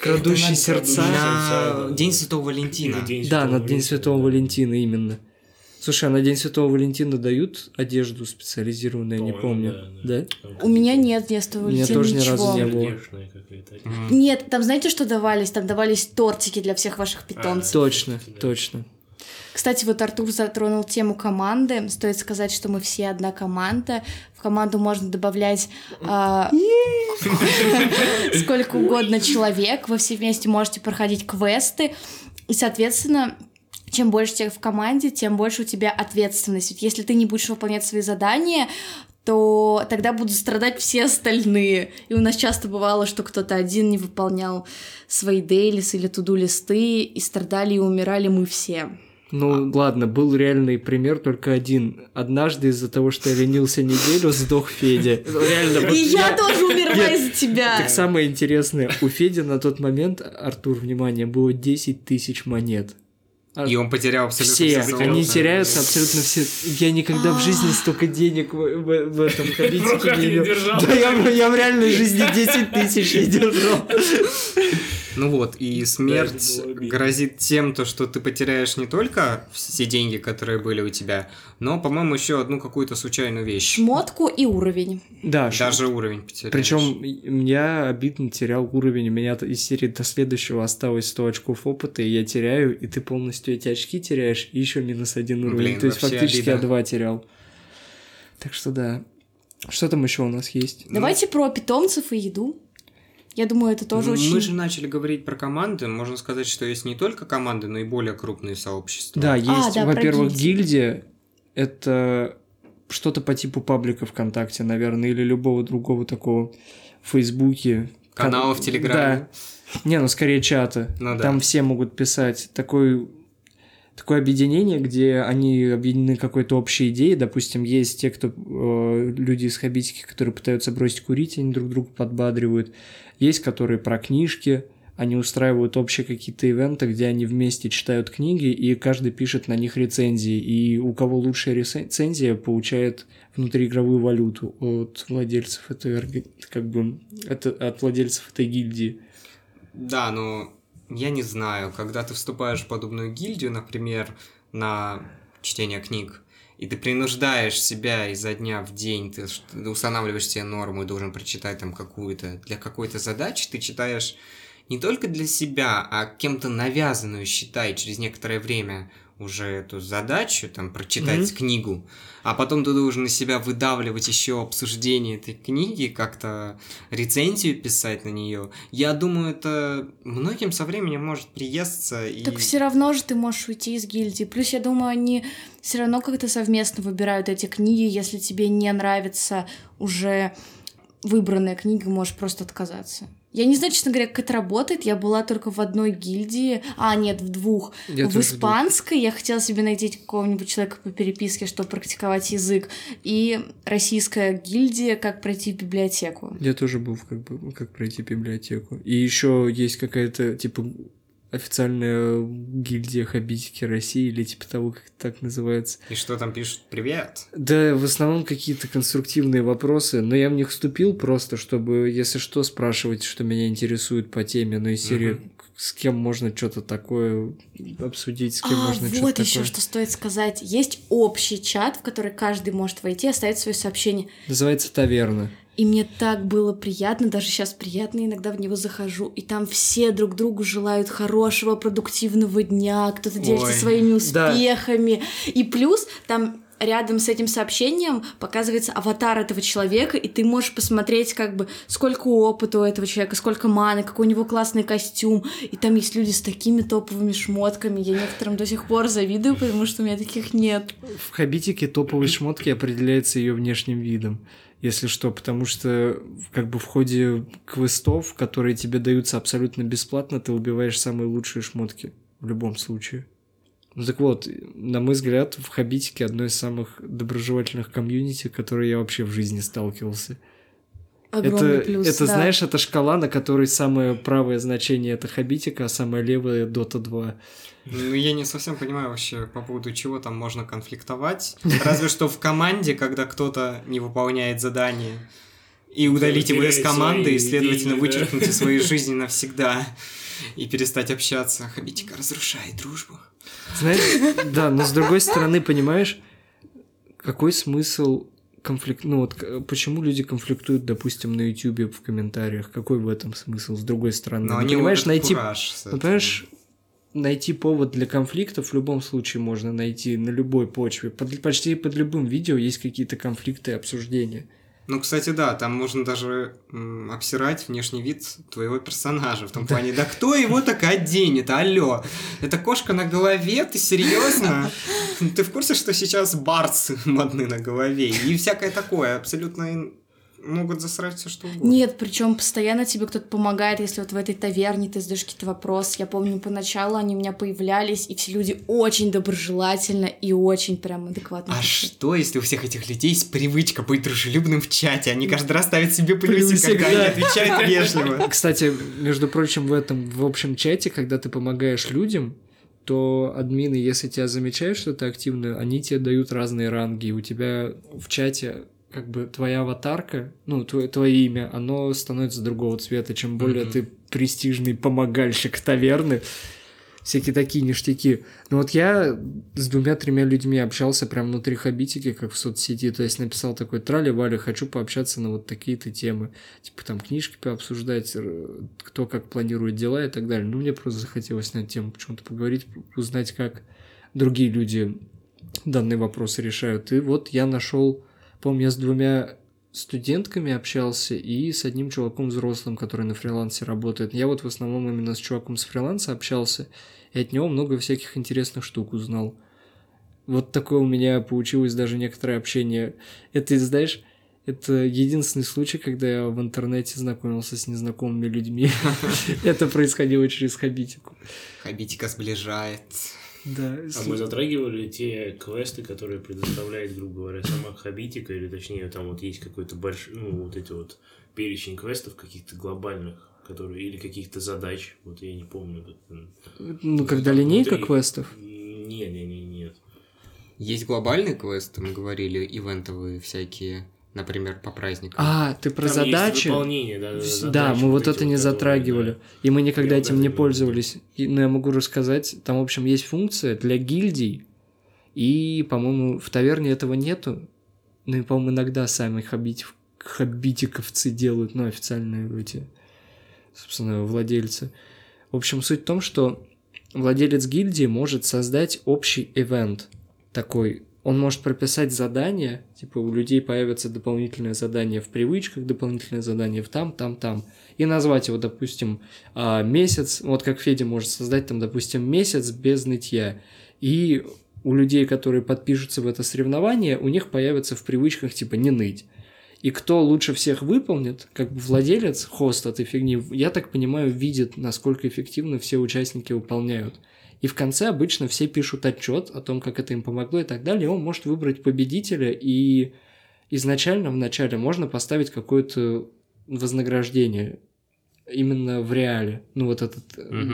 Speaker 1: крадущий
Speaker 4: на-
Speaker 1: сердца.
Speaker 3: На
Speaker 4: да.
Speaker 3: День Святого Валентина.
Speaker 4: День
Speaker 1: Да,
Speaker 4: Святого
Speaker 1: на День Святого
Speaker 4: да.
Speaker 1: Валентина именно. Слушай, а на День Святого Валентина дают одежду специализированную, я не помню.
Speaker 4: да,
Speaker 1: Да?
Speaker 4: Там
Speaker 2: У меня нет детства
Speaker 1: У меня
Speaker 2: Валентина
Speaker 1: тоже ни разу не было.
Speaker 2: Нет, там знаете, что давались? Там давались тортики для всех ваших питомцев.
Speaker 1: Точно,
Speaker 4: Да.
Speaker 1: точно.
Speaker 2: Кстати, вот Артур затронул тему команды. Стоит сказать, что мы все одна команда. В команду можно добавлять а, сколько угодно человек. Вы все вместе можете проходить квесты. И, соответственно, чем больше тех в команде, тем больше у тебя ответственность. Ведь если ты не будешь выполнять свои задания, то тогда будут страдать все остальные. И у нас часто бывало, что кто-то один не выполнял свои дейлис или туду-листы, и страдали и умирали мы все.
Speaker 1: Ну ладно, был реальный пример только один. Однажды из-за того, что я ленился неделю, сдох Федя. Реально,
Speaker 2: И я тоже умерла из-за тебя.
Speaker 1: Так самое интересное, у Феди на тот момент, Артур, внимание, было 10 тысяч монет. А
Speaker 3: И он потерял абсолютно
Speaker 1: все,
Speaker 3: все
Speaker 1: они теряются абсолютно все. Я никогда в жизни столько денег в, в- в этом
Speaker 4: руках
Speaker 1: не имел. Да, я, я в реальной жизни 10 тысяч не держал.
Speaker 3: Ну вот, и смерть
Speaker 4: обидно.
Speaker 3: грозит тем, то, что ты потеряешь не только все деньги, которые были у тебя, но, по-моему, еще одну какую-то случайную вещь.
Speaker 2: Шмотку и уровень.
Speaker 1: Да,
Speaker 3: Даже уровень потеряешь.
Speaker 1: Причем я обидно терял уровень. У меня из серии до следующего осталось 100 очков опыта, и я теряю, и ты полностью эти очки теряешь, и еще минус один уровень.
Speaker 3: Блин,
Speaker 1: То есть фактически
Speaker 3: обида.
Speaker 1: я два терял. Так что да. Что там еще у нас есть?
Speaker 2: Давайте про питомцев и еду. Я думаю, это тоже
Speaker 3: Ну,
Speaker 2: очень...
Speaker 3: Мы же начали говорить про команды. Можно сказать, что есть не только команды, но и более крупные сообщества.
Speaker 1: Да, есть,
Speaker 2: А, да,
Speaker 1: во-первых, гильдия. Это что-то по типу паблика ВКонтакте, наверное, или любого другого такого в Фейсбуке.
Speaker 3: Канала в Телеграме.
Speaker 1: Да. Не, ну скорее чата.
Speaker 3: Ну да.
Speaker 1: Там все могут писать. Такой такое объединение, где они объединены какой-то общей идеей. Допустим, есть те, кто э, люди из хабитики, которые пытаются бросить курить, они друг друга подбадривают. Есть, которые про книжки, они устраивают общие какие-то ивенты, где они вместе читают книги, и каждый пишет на них рецензии. И у кого лучшая рецензия, получает внутриигровую валюту от владельцев этой как бы это от владельцев этой гильдии.
Speaker 3: Да, но я не знаю, когда ты вступаешь в подобную гильдию, например, на чтение книг, и ты принуждаешь себя изо дня в день, ты устанавливаешь себе норму и должен прочитать там какую-то, для какой-то задачи, ты читаешь не только для себя, а кем-то навязанную, считай, через некоторое время уже эту задачу, там, прочитать
Speaker 1: Мгм.
Speaker 3: книгу, а потом ты должен из себя выдавливать еще обсуждение этой книги, как-то рецензию писать на нее. Я думаю, это многим со временем может приесться. И...
Speaker 2: Так все равно же ты можешь уйти из гильдии. Плюс, я думаю, они все равно как-то совместно выбирают эти книги. Если тебе не нравится уже выбранная книга, можешь просто отказаться. Я не знаю, честно говоря, как это работает. Я была только в одной гильдии. А, нет, в двух.
Speaker 1: Я
Speaker 2: в испанской я хотела себе найти какого-нибудь человека по переписке, чтобы практиковать язык. И российская гильдия, как пройти библиотеку.
Speaker 1: Я тоже был в как бы как пройти библиотеку. И еще есть какая-то типа официальная гильдия хабитики России или типа того, как это так называется.
Speaker 3: И что там пишут? Привет.
Speaker 1: Да, в основном какие-то конструктивные вопросы, но я в них вступил просто, чтобы, если что, спрашивать, что меня интересует по теме, но из серии с кем можно что-то такое обсудить, с кем
Speaker 2: а,
Speaker 1: можно
Speaker 2: вот
Speaker 1: что-то
Speaker 2: еще
Speaker 1: такое.
Speaker 2: что стоит сказать. Есть общий чат, в который каждый может войти, оставить свое сообщение.
Speaker 1: Называется таверна.
Speaker 2: И мне так было приятно, даже сейчас приятно, иногда в него захожу, и там все друг другу желают хорошего, продуктивного дня, кто-то делится
Speaker 3: Ой,
Speaker 2: своими
Speaker 1: да.
Speaker 2: успехами. И плюс там рядом с этим сообщением показывается аватар этого человека, и ты можешь посмотреть, как бы, сколько опыта у этого человека, сколько маны, какой у него классный костюм. И там есть люди с такими топовыми шмотками. Я некоторым до сих пор завидую, потому что у меня таких нет.
Speaker 1: В хабитике топовые шмотки определяется ее внешним видом, если что, потому что как бы в ходе квестов, которые тебе даются абсолютно бесплатно, ты убиваешь самые лучшие шмотки в любом случае. Ну так вот, на мой взгляд, в Хабитике одно из самых доброжелательных комьюнити, которые я вообще в жизни сталкивался.
Speaker 2: Огромный
Speaker 1: это,
Speaker 2: плюс,
Speaker 1: это
Speaker 2: да.
Speaker 1: знаешь, это шкала, на которой самое правое значение это Хабитика, а самое левое Дота 2.
Speaker 3: Ну, я не совсем понимаю вообще, по поводу чего там можно конфликтовать. Разве что в команде, когда кто-то не выполняет задание, и удалить его из команды, и, следовательно, вычеркнуть из своей жизни навсегда, и перестать общаться. Хабитика разрушает дружбу.
Speaker 1: Знаешь, да, но с другой стороны, понимаешь, какой смысл конфликт... Ну вот почему люди конфликтуют, допустим, на Ютубе в комментариях? Какой в этом смысл, с другой стороны?
Speaker 3: Но
Speaker 1: Ну,
Speaker 3: они
Speaker 1: понимаешь, найти... Ну, понимаешь, найти повод для конфликтов в любом случае можно найти на любой почве. Под- почти под любым видео есть какие-то конфликты и обсуждения.
Speaker 3: Ну, кстати, да, там можно даже м, обсирать внешний вид твоего персонажа. В том плане, да кто его так оденет? Алло, это кошка на голове? Ты серьезно? Ты в курсе, что сейчас барсы модны на голове? И всякое такое. Абсолютно могут засрать все что угодно.
Speaker 2: Нет, причем постоянно тебе кто-то помогает, если вот в этой таверне ты задаешь какие-то вопросы. Я помню, поначалу они у меня появлялись, и все люди очень доброжелательно и очень прям адекватно.
Speaker 3: А что, если у всех этих людей есть привычка быть дружелюбным в чате? Они каждый раз ставят себе плюсик,
Speaker 1: Плюсик,
Speaker 3: когда
Speaker 1: да.
Speaker 3: они отвечают вежливо.
Speaker 1: Кстати, между прочим, в этом в общем чате, когда ты помогаешь людям, то админы, если тебя замечают, что ты активно, они тебе дают разные ранги. И у тебя в чате как бы твоя аватарка, ну, твое, твое имя, оно становится другого цвета. Чем более
Speaker 3: Мгм.
Speaker 1: ты престижный помогальщик таверны, всякие такие ништяки. Но вот я с двумя-тремя людьми общался прям внутри Хабитики, как в соцсети, то есть написал такой трали-вали, хочу пообщаться на вот такие-то темы, типа там книжки пообсуждать, кто как планирует дела и так далее. Ну, мне просто захотелось на эту тему почему-то поговорить, узнать, как другие люди данные вопросы решают. И вот я нашел, помню, я с двумя студентками общался и с одним чуваком взрослым, который на фрилансе работает. Я вот в основном именно с чуваком с фриланса общался, и от него много всяких интересных штук узнал. Вот такое у меня получилось даже некоторое общение. Это, знаешь, это единственный случай, когда я в интернете знакомился с незнакомыми людьми. Это происходило через Хабитику.
Speaker 3: Хабитика сближает.
Speaker 1: Да.
Speaker 4: А мы затрагивали те квесты, которые предоставляет, грубо говоря, сама Хабитика, или точнее, там вот есть какой-то большой, ну, вот эти вот перечень квестов каких-то глобальных, которые, или каких-то задач, вот я не помню.
Speaker 1: Ну, когда линейка
Speaker 4: внутри-
Speaker 1: квестов.
Speaker 4: Не, не, не, нет.
Speaker 3: Есть глобальные квесты, мы говорили, ивентовые всякие, например, по праздникам.
Speaker 1: А, ты про
Speaker 4: Там есть
Speaker 1: задачи?
Speaker 4: выполнение, да, да,
Speaker 1: Да,
Speaker 4: задачи
Speaker 1: мы вот это не
Speaker 4: которые,
Speaker 1: затрагивали.
Speaker 4: да.
Speaker 1: И мы никогда
Speaker 4: Я
Speaker 1: этим не пользовались. И, ну, я могу рассказать. Там, в общем, есть функция для гильдий. И, по-моему, в таверне этого нету. Ну и, по-моему, иногда сами хабитив... хабитиковцы делают, ну, официальные эти, собственно, владельцы. В общем, суть в том, что владелец гильдии может создать общий ивент такой. Он может прописать задание, типа у людей появится дополнительное задание в привычках, дополнительное задание в там, там, там. И назвать его, допустим, а, месяц, вот как Федя может создать там, допустим, месяц без нытья. И у людей, которые подпишутся в это соревнование, у них появится в привычках типа не ныть. И кто лучше всех выполнит, как бы владелец, хост этой фигни, я так понимаю, видит, насколько эффективно все участники выполняют. И в конце обычно все пишут отчет о том, как это им помогло и так далее. И он может выбрать победителя, и изначально в начале можно поставить какое-то вознаграждение именно в реале. Ну, вот этот...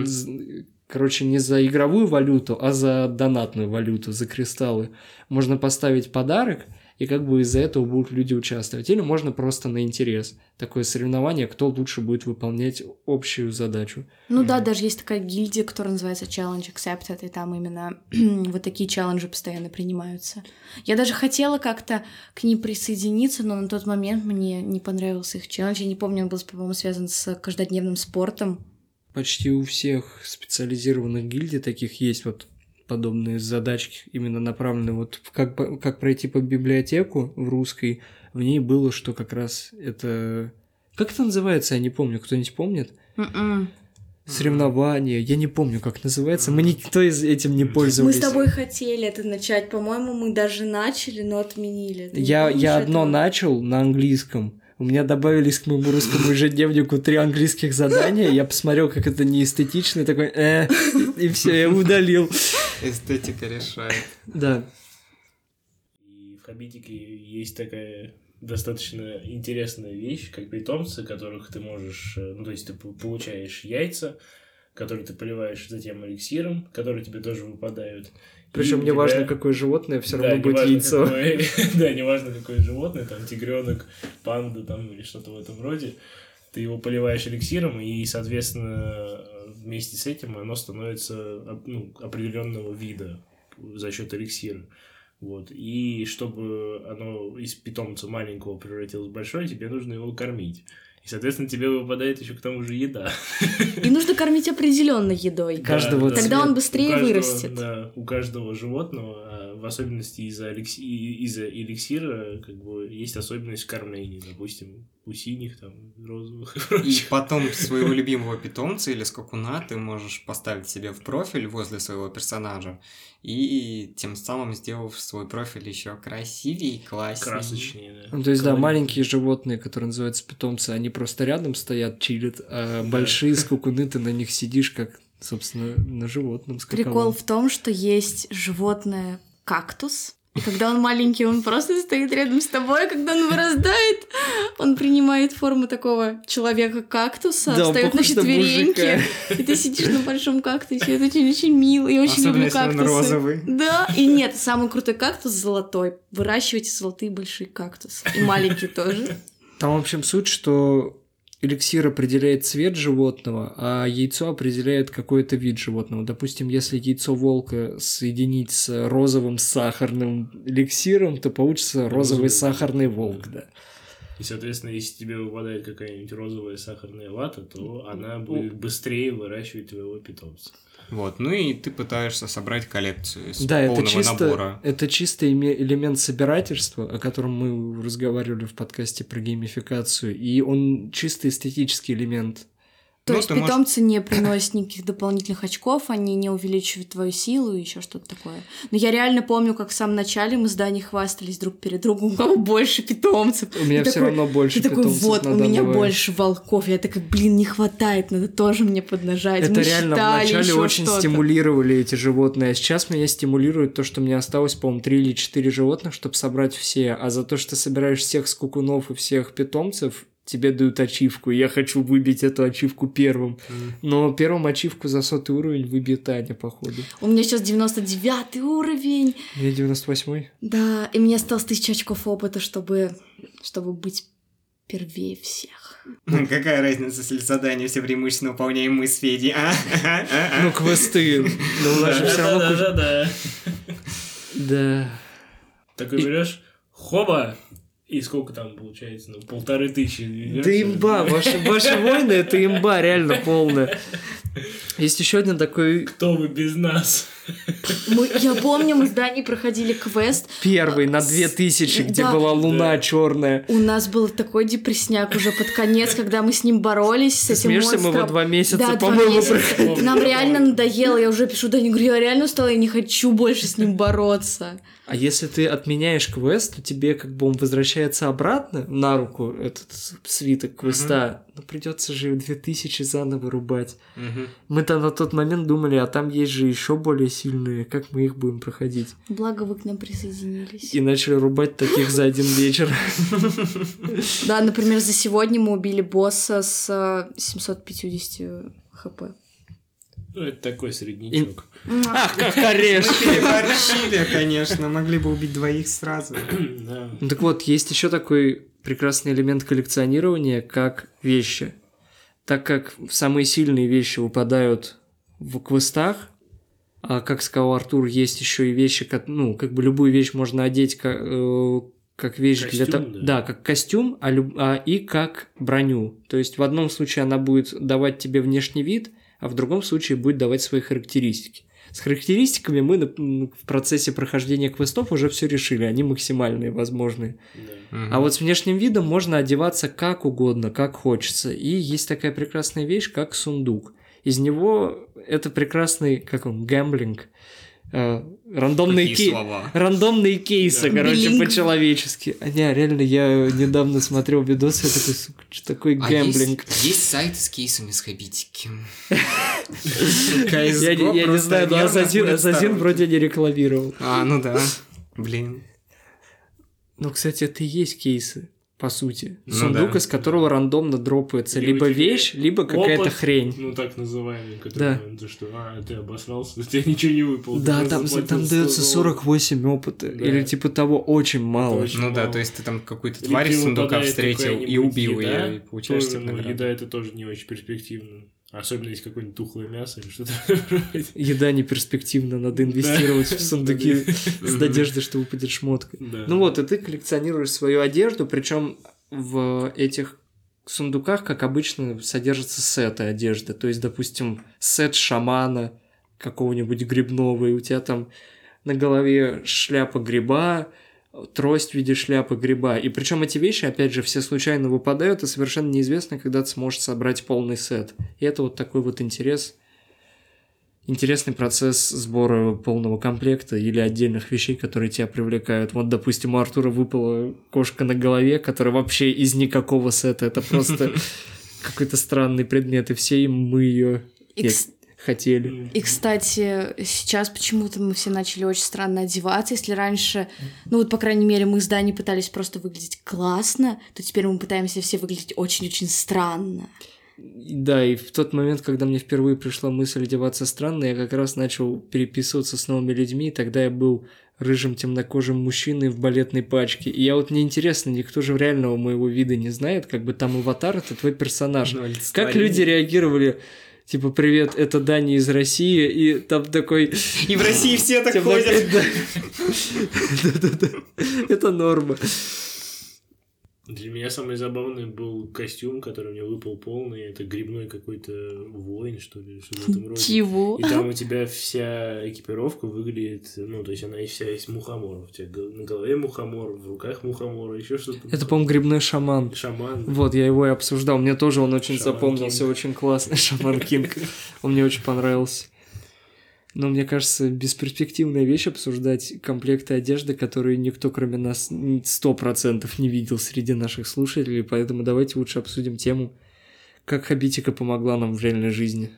Speaker 1: з- Короче, не за игровую валюту, а за донатную валюту, за кристаллы. Можно поставить подарок, и как бы из-за этого будут люди участвовать. Или можно просто на интерес. Такое соревнование, кто лучше будет выполнять общую задачу.
Speaker 2: Ну да,
Speaker 3: Мгм.
Speaker 2: даже есть такая гильдия, которая называется Challenge Accepted, и там именно вот такие челленджи постоянно принимаются. Я даже хотела как-то к ней присоединиться, но на тот момент мне не понравился их челлендж. Я не помню, он был, по-моему, связан с каждодневным спортом.
Speaker 1: Почти у всех специализированных гильдий таких есть вот подобные задачки, именно направленные вот в как, как пройти по библиотеку в русской. В ней было, что как раз это... Как это называется, я не помню. Кто-нибудь помнит?
Speaker 2: М-м.
Speaker 1: Соревнования. Я не помню, как называется. Мы никто из этим не
Speaker 2: Мы
Speaker 1: пользовались.
Speaker 2: с тобой хотели это начать. По-моему, мы даже начали, но отменили. Ты
Speaker 1: Я, я одно
Speaker 2: этого?
Speaker 1: начал на английском. У меня добавились к моему русскому ежедневнику три английских задания. Я посмотрел, как это неэстетично, и такой, э, и все, я удалил.
Speaker 3: Эстетика решает.
Speaker 1: Да.
Speaker 4: И в Хабитике есть такая достаточно интересная вещь, как питомцы, которых ты можешь... э, Ну, то есть ты получаешь яйца, которые ты поливаешь затем эликсиром, которые тебе тоже выпадают.
Speaker 1: Причем не
Speaker 4: у
Speaker 1: важно,
Speaker 4: тебя-
Speaker 1: какое животное, все
Speaker 4: Да,
Speaker 1: равно будет яйцо.
Speaker 4: какое- Да, неважно, какое животное, там, тигренок, панда, там, или что-то в этом роде. Ты его поливаешь эликсиром, и, соответственно, вместе с этим оно становится ну, определенного вида за счет эликсира. Вот. И чтобы оно из питомца маленького превратилось в большое, тебе нужно его кормить. И, соответственно, тебе выпадает еще к тому же еда.
Speaker 2: И нужно кормить определенной едой.
Speaker 1: Каждого
Speaker 2: Тогда он быстрее
Speaker 4: У каждого,
Speaker 2: вырастет.
Speaker 4: Да, у каждого животного, а в особенности из-за и- из-за эликсира, как бы есть особенность кормления. Допустим, у синих, там, розовых и
Speaker 3: И
Speaker 4: прочих.
Speaker 3: потом своего любимого питомца или скакуна ты можешь поставить себе в профиль возле своего персонажа, и тем самым сделав свой профиль еще красивее и класснее.
Speaker 4: Красочнее, да.
Speaker 1: Ну, то есть, да,
Speaker 4: Колоритнее.
Speaker 1: маленькие животные, которые называются питомцы, они просто рядом стоят, чилят, а
Speaker 4: Да.
Speaker 1: большие скукуны, ты на них сидишь, как, собственно, на животном скаковом.
Speaker 2: Прикол в том, что есть животное кактус. И когда он маленький, он просто стоит рядом с тобой, а когда он вырастает, он принимает форму такого человека-кактуса,
Speaker 1: Да,
Speaker 2: встает на четвереньки, и ты сидишь на большом кактусе. Это очень-очень мило. Я очень
Speaker 3: Особенно,
Speaker 2: люблю
Speaker 3: если он
Speaker 2: кактусы.
Speaker 3: розовый.
Speaker 2: Да, и нет, самый крутой кактус золотой. Выращивайте золотые большие кактусы. И маленькие тоже.
Speaker 1: Там, в общем, суть, что эликсир определяет цвет животного, а яйцо определяет какой-то вид животного. Допустим, если яйцо волка соединить с розовым сахарным эликсиром, то получится розовый
Speaker 4: Розовый.
Speaker 1: сахарный волк, да.
Speaker 4: И, соответственно, если тебе выпадает какая-нибудь розовая сахарная вата, то она будет быстрее выращивать твоего питомца.
Speaker 3: Вот, ну и ты пытаешься собрать коллекцию из
Speaker 1: Да, это
Speaker 3: полного
Speaker 1: чисто,
Speaker 3: набора.
Speaker 1: это чисто элемент собирательства, о котором мы разговаривали в подкасте про геймификацию, и он чисто эстетический элемент.
Speaker 2: То
Speaker 3: Ну,
Speaker 2: есть
Speaker 3: ты можешь-
Speaker 2: питомцы не приносят никаких дополнительных очков, они не увеличивают твою силу и еще что-то такое. Но я реально помню, как в самом начале мы с Даней хвастались друг перед другом, у кого больше питомцев.
Speaker 1: У меня
Speaker 2: Ты
Speaker 1: все
Speaker 2: такой-
Speaker 1: равно больше
Speaker 2: Ты такой,
Speaker 1: питомцев
Speaker 2: вот,
Speaker 1: на
Speaker 2: у меня больше волков. Я такая, блин, не хватает, надо тоже мне поднажать.
Speaker 1: Это
Speaker 2: Мы
Speaker 1: реально вначале очень стимулировали эти животные, а сейчас меня стимулирует то, что мне осталось, по-моему, 3 или 4 животных, чтобы собрать все, а за то, что ты собираешь всех скукунов и всех питомцев, тебе дают ачивку, и я хочу выбить эту ачивку первым. Но первым ачивку за сотый уровень выбьет Аня, походу.
Speaker 2: У меня сейчас 99 уровень.
Speaker 1: Я 98-й.
Speaker 2: Да, и мне осталось тысяча очков опыта, чтобы, чтобы быть первее всех.
Speaker 3: Какая разница, если задание все преимущественно выполняем мы с Федей, а?
Speaker 1: Ну, квесты. Но у нас же все равно... куча-
Speaker 4: Да-да-да.
Speaker 1: Да.
Speaker 4: Такой
Speaker 1: И-
Speaker 4: берешь, хоба, и сколько там получается? Ну, полторы тысячи.
Speaker 1: Да имба, ваши, ваши войны это имба реально полная. Есть еще один такой
Speaker 4: Кто вы без нас?
Speaker 2: Мы, я помню, мы с Даней проходили квест.
Speaker 1: первый на
Speaker 2: С-
Speaker 1: 2000, где
Speaker 2: да.
Speaker 1: была луна
Speaker 4: Да.
Speaker 1: черная.
Speaker 2: У нас был такой депресняк уже под конец, когда мы с ним боролись, с
Speaker 1: Ты
Speaker 2: этим
Speaker 1: смеешься, мы
Speaker 2: монстром.
Speaker 1: его два месяца,
Speaker 2: Да,
Speaker 1: по-моему, проходили.
Speaker 2: Нам реально надоело, я уже пишу Дане, говорю, я реально устала, я не хочу больше с ним бороться.
Speaker 1: А если ты отменяешь квест, то тебе как бы он возвращается обратно на руку, этот свиток квеста. Но придется же 2000 заново рубать.
Speaker 3: Мгм.
Speaker 1: Мы-то на тот момент думали, а там есть же еще более сильные, как мы их будем проходить?
Speaker 2: Благо вы к нам присоединились.
Speaker 1: И начали рубать таких за один вечер.
Speaker 2: Да, например, за сегодня мы убили босса с э, 750 хп.
Speaker 4: Ну, это такой среднячок.
Speaker 1: Ах, как орешки!
Speaker 3: Переборщили, конечно, могли бы убить двоих сразу.
Speaker 4: Да.
Speaker 1: Так вот, есть еще такой прекрасный элемент коллекционирования, как вещи. Так как самые сильные вещи выпадают в квестах, а как сказал Артур, есть еще и вещи, как, ну, как бы любую вещь можно одеть как, э, как вещь для
Speaker 4: Костюм,
Speaker 1: того.
Speaker 4: да.
Speaker 1: Да, как костюм, а, люб- а и как броню. То есть в одном случае она будет давать тебе внешний вид, а в другом случае будет давать свои характеристики. С характеристиками мы в процессе прохождения квестов уже все решили, они максимальные, возможные.
Speaker 4: да.
Speaker 1: А вот с внешним видом можно одеваться как угодно, как хочется. И есть такая прекрасная вещь, как сундук. Из него это прекрасный, как он, гэмблинг, э, рандомные, кей-
Speaker 3: слова?
Speaker 1: рандомные кейсы,
Speaker 4: Да.
Speaker 1: короче,
Speaker 2: Биллинг.
Speaker 1: по-человечески. А не, реально, я недавно смотрел видос, я такой, сука, что такое
Speaker 3: А
Speaker 1: гэмблинг?
Speaker 3: есть, есть сайты с кейсами с хабитики.
Speaker 1: Я, не- знаю, но Ассасин, вроде не рекламировал.
Speaker 3: А, ну да. Блин.
Speaker 1: Ну, кстати, это и есть кейсы, по сути.
Speaker 3: Ну
Speaker 1: Сундук,
Speaker 3: да.
Speaker 1: из которого рандомно дропается
Speaker 4: Либо
Speaker 1: либо
Speaker 4: тебе
Speaker 1: вещь, либо какая-то хрень.
Speaker 4: Ну, так называемый, который,
Speaker 1: Да.
Speaker 4: то, что, а, ты обосрался, у тебя ничего не выпало. ты
Speaker 1: Да, там, там
Speaker 4: 100
Speaker 1: дается
Speaker 4: долларов.
Speaker 1: 48 опыта.
Speaker 4: Да.
Speaker 1: Или типа того очень мало.
Speaker 4: очень
Speaker 3: Ну да,
Speaker 4: мало.
Speaker 3: то есть ты там какую-то тварь из сундука встретил и убил
Speaker 4: еда,
Speaker 3: ее, и получаешь
Speaker 4: тоже, ну, еда это тоже не очень перспективно. Особенно если какое-нибудь тухлое мясо или что-то.
Speaker 1: Еда не перспективна, надо инвестировать в сундуки с надеждой, что выпадет шмотка.
Speaker 4: Да.
Speaker 1: Ну вот, и ты коллекционируешь свою одежду, причем в этих сундуках, как обычно, содержатся сеты одежды. То есть, допустим, сет шамана какого-нибудь грибного, и у тебя там на голове шляпа гриба, трость в виде шляпы гриба. И причем эти вещи, опять же, все случайно выпадают, и совершенно неизвестно, когда ты сможешь собрать полный сет. И это вот такой вот интерес интересный процесс сбора полного комплекта или отдельных вещей, которые тебя привлекают. Вот, допустим, у Артура выпала кошка на голове, которая вообще из никакого сета. Это просто какой-то странный предмет, и все мы ее
Speaker 2: И, кс-
Speaker 1: хотели.
Speaker 2: и, кстати, сейчас почему-то мы все начали очень странно одеваться. Если раньше, ну вот, по крайней мере, мы с Даней пытались просто выглядеть классно, то теперь мы пытаемся все выглядеть очень-очень странно.
Speaker 1: Да, и в тот момент, когда мне впервые пришла мысль одеваться странно, я как раз начал переписываться с новыми людьми, и тогда я был рыжим темнокожим мужчиной в балетной пачке. И я вот мне интересно, никто же реального моего вида не знает, как бы там аватар это твой персонаж.
Speaker 3: Ну,
Speaker 1: Как люди реагировали? Типа, привет, это Дани из России, и там такой...
Speaker 3: И в России все так ходят.
Speaker 1: Да. Да-да-да. Это норма.
Speaker 4: Для меня самый забавный был костюм, который мне выпал полный. Это грибной какой-то воин, что ли, что в этом роде.
Speaker 2: Чего?
Speaker 4: И там у тебя вся экипировка выглядит, ну, то есть она и вся из мухоморов. У тебя на голове мухомор, в руках мухомор, еще что-то.
Speaker 1: Это, по-моему, грибной шаман.
Speaker 4: Шаман.
Speaker 1: Вот, я его и обсуждал. Мне тоже он очень
Speaker 4: Шаман
Speaker 1: запомнился,
Speaker 4: Кинг.
Speaker 1: очень классный Шаман Кинг. Он мне очень понравился. Но мне кажется, бесперспективная вещь обсуждать комплекты одежды, которые никто, кроме нас, сто процентов не видел среди наших слушателей, поэтому давайте лучше обсудим тему, как Хабитика помогла нам в реальной жизни.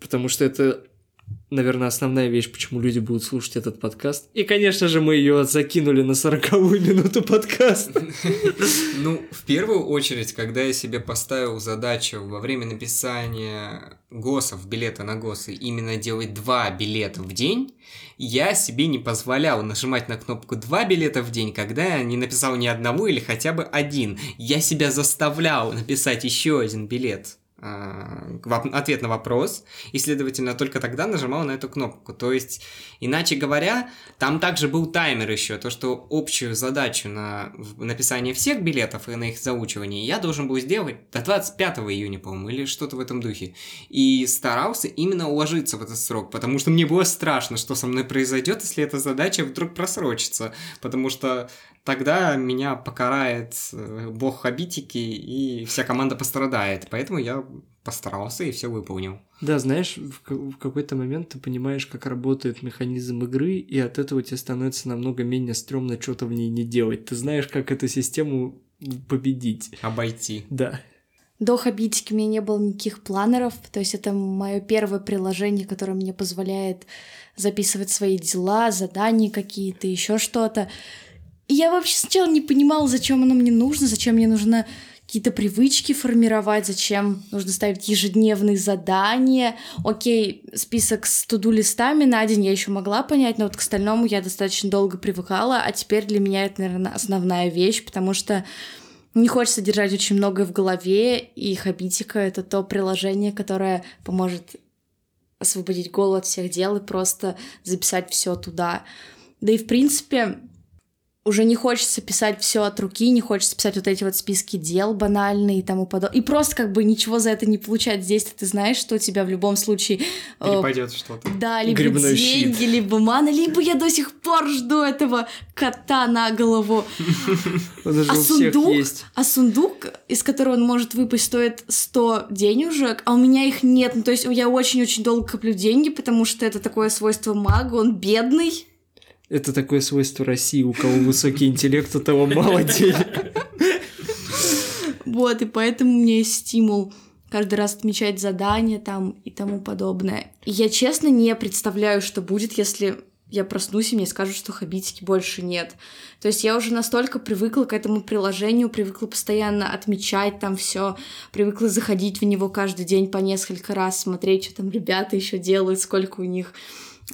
Speaker 1: Потому что это, наверное, основная вещь, почему люди будут слушать этот подкаст. И, конечно же, мы ее закинули на сороковую минуту подкаста.
Speaker 3: Ну, в первую очередь, когда я себе поставил задачу во время написания ГОСов, билета на ГОСы, именно делать два билета в день, я себе не позволял нажимать на кнопку «два билета в день», когда я не написал ни одного или хотя бы один. Я себя заставлял написать еще один билет ответ на вопрос, и, следовательно, только тогда нажимал на эту кнопку. То есть, иначе говоря, там также был таймер еще, то, что общую задачу на написание всех билетов и на их заучивание я должен был сделать до 25 июня, по-моему, или что-то в этом духе. И старался именно уложиться в этот срок, потому что мне было страшно, что со мной произойдет, если эта задача вдруг просрочится, потому что тогда меня покарает э, бог Хабитики, и вся команда пострадает. Поэтому я постарался и все выполнил.
Speaker 1: Да, знаешь, в, ка- в какой-то момент ты понимаешь, как работает механизм игры, и от этого тебе становится намного менее стрёмно что-то в ней не делать. Ты знаешь, как эту систему победить.
Speaker 3: Обойти.
Speaker 1: Да.
Speaker 2: До Хабитики у меня не было никаких планеров, то есть это мое первое приложение, которое мне позволяет записывать свои дела, задания какие-то, еще что-то. Я вообще сначала не понимала, зачем оно мне нужно, зачем мне нужно какие-то привычки формировать, зачем нужно ставить ежедневные задания. Окей, список с туду листами на день я еще могла понять, но вот к остальному я достаточно долго привыкала, а теперь для меня это, наверное, основная вещь, потому что не хочется держать очень многое в голове, и Хабитика — это то приложение, которое поможет освободить голову от всех дел и просто записать все туда. Да и, в принципе, уже не хочется писать все от руки, не хочется писать вот эти вот списки дел банальные и тому подобное. И просто как бы ничего за это не получать. Здесь ты знаешь, что у тебя в любом случае... э,
Speaker 3: Перепадет что-то.
Speaker 2: да, либо
Speaker 1: Грибной
Speaker 2: деньги, либо мана, либо я до сих пор жду этого кота на голову. А сундук? А сундук, из которого он может выпасть, стоит 100 денежек, а у меня их нет. Ну, то есть я очень-очень долго коплю деньги, потому что это такое свойство мага, он бедный.
Speaker 1: Это такое свойство России, у кого высокий интеллект, у того мало денег.
Speaker 2: Вот, и поэтому есть стимул каждый раз отмечать задания там и тому подобное. И я честно не представляю, что будет, если я проснусь и мне скажут, что хабитики больше нет. То есть я уже настолько привыкла к этому приложению, привыкла постоянно отмечать там все, привыкла заходить в него каждый день по несколько раз, смотреть, что там ребята еще делают, сколько у них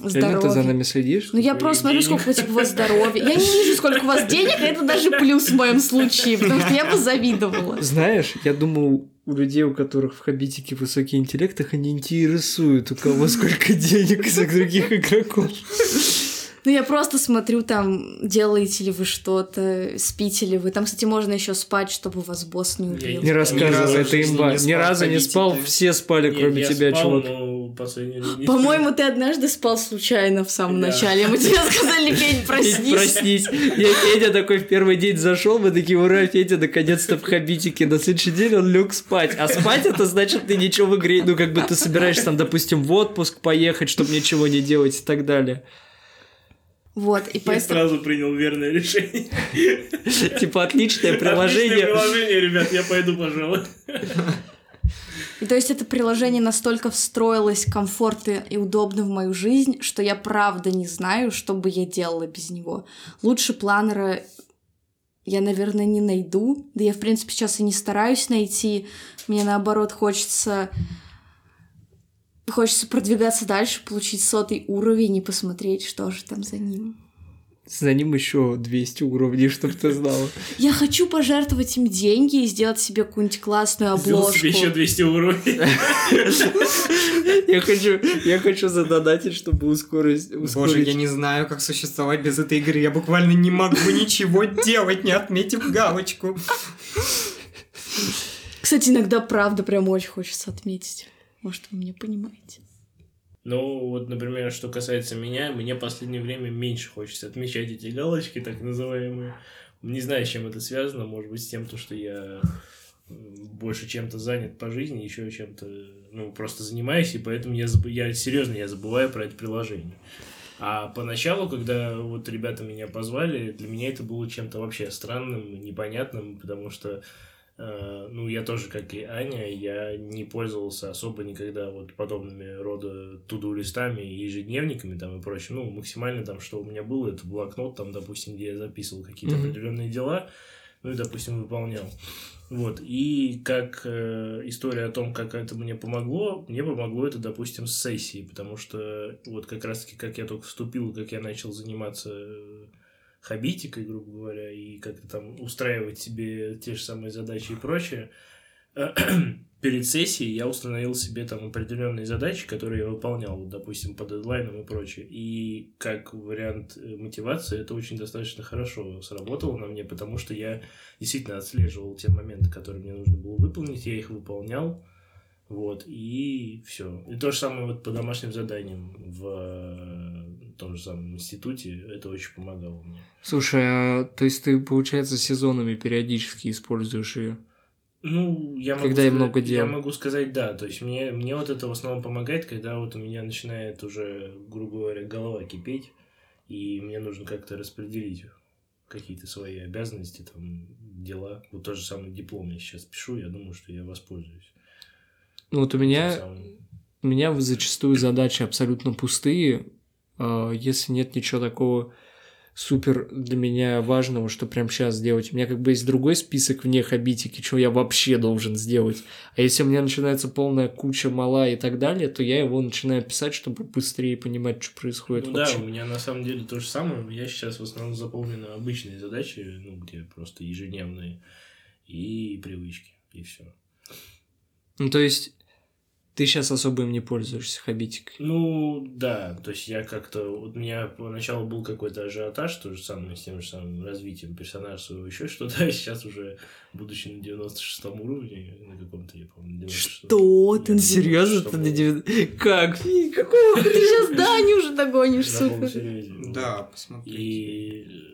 Speaker 1: Реально ты за нами следишь?
Speaker 2: Ну, я просто смотрю, сколько типа, у вас здоровья. Я не вижу, сколько у вас денег, и это даже плюс в моем случае, потому что я бы завидовала.
Speaker 1: Знаешь, я думал, у людей, у которых в Хабитике высокий интеллект, их не интересует, у кого сколько денег из других игроков.
Speaker 2: Ну, я просто смотрю там, делаете ли вы что-то, спите ли вы. Там, кстати, можно еще спать, чтобы вас босс не убил.
Speaker 1: Не рассказывай, это имба. Ни разу не спал, все спали, кроме тебя, чувак.
Speaker 2: По-моему, ты однажды спал случайно в самом начале. Мы тебе сказали, Федь, проснись.
Speaker 1: Проснись. Я Федя такой в первый день зашел, мы такие, ура, Федя наконец-то в хабитике. На следующий день он лег спать. А спать это значит, ты ничего в игре, ну, как бы ты собираешься там, допустим, в отпуск поехать, чтобы ничего не делать и так далее.
Speaker 2: Вот, и
Speaker 4: Я сразу принял верное решение.
Speaker 1: Типа отличное приложение.
Speaker 4: Отличное приложение, ребят, я пойду, пожалуй.
Speaker 2: И то есть это приложение настолько встроилось комфортно и удобно в мою жизнь, что я правда не знаю, что бы я делала без него. Лучше планера я, наверное, не найду. Да я, в принципе, сейчас и не стараюсь найти. Мне, наоборот, хочется Хочется продвигаться дальше, получить сотый уровень и посмотреть, что же там за ним.
Speaker 1: За ним еще 200 уровней, чтобы ты знала.
Speaker 2: Я хочу пожертвовать им деньги и сделать себе какую-нибудь классную обложку.
Speaker 4: Сделать себе еще 200 уровней.
Speaker 1: Я хочу, я хочу задонатить, чтобы ускорить,
Speaker 3: ускорить. Боже, я не знаю, как существовать без этой игры. Я буквально не могу ничего делать, не отметив галочку.
Speaker 2: Кстати, иногда правда прям очень хочется отметить. Может, вы меня понимаете.
Speaker 4: Ну, вот, например, что касается меня, мне в последнее время меньше хочется отмечать эти галочки, так называемые. Не знаю, с чем это связано, может быть, с тем, то, что я больше чем-то занят по жизни, еще чем-то, ну, просто занимаюсь, и поэтому я, заб... я серьезно, я забываю про это приложение. А поначалу, когда вот ребята меня позвали, для меня это было чем-то вообще странным, непонятным, потому что ну, я тоже, как и Аня, я не пользовался особо никогда вот подобными рода туду-листами и ежедневниками там и прочее. Ну, максимально там, что у меня было, это блокнот, там, допустим, где я записывал какие-то mm-hmm. определенные дела, ну и, допустим, выполнял. Вот, и как э, история о том, как это мне помогло, мне помогло это, допустим, с сессией, потому что вот как раз-таки, как я только вступил, как я начал заниматься хабитикой, грубо говоря, и как-то там устраивать себе те же самые задачи и прочее, перед сессией я установил себе там определенные задачи, которые я выполнял, допустим, по дедлайнам и прочее. И как вариант э, мотивации это очень достаточно хорошо сработало на мне, потому что я действительно отслеживал те моменты, которые мне нужно было выполнить, я их выполнял, вот, и все. И то же самое вот по домашним заданиям в том же самом институте, это очень помогало мне.
Speaker 1: Слушай, а то есть ты, получается, сезонами периодически используешь ее?
Speaker 4: Ну, я могу,
Speaker 1: когда
Speaker 4: сказать,
Speaker 1: много дел.
Speaker 4: я могу сказать да. То есть мне, мне вот это в основном помогает, когда вот у меня начинает уже, грубо говоря, голова кипеть, и мне нужно как-то распределить какие-то свои обязанности, там, дела. Вот тот же самый диплом я сейчас пишу, я думаю, что я воспользуюсь.
Speaker 1: Ну вот у меня, у меня зачастую задачи абсолютно пустые, а, если нет ничего такого супер для меня важного, что прям сейчас сделать. У меня как бы есть другой список вне хабитики, что я вообще должен сделать. А если у меня начинается полная куча мала и так далее, то я его начинаю писать, чтобы быстрее понимать, что происходит
Speaker 4: ну вообще. да, у меня на самом деле то же самое. Я сейчас в основном заполнены обычные задачи, ну, где просто ежедневные и привычки, и все.
Speaker 1: Ну, то есть ты сейчас особо им не пользуешься, хабитик.
Speaker 4: Ну, да, то есть я как-то... Вот у меня поначалу был какой-то ажиотаж, то же самое, с тем же самым развитием персонажа своего, еще что-то, а сейчас уже, будучи на 96 уровне, на каком-то, я помню, 96
Speaker 1: Что? Ты серьезно? Ты на 90... Как? Какого? Ты сейчас Дани уже догонишь, супер.
Speaker 3: Да, посмотри.
Speaker 4: И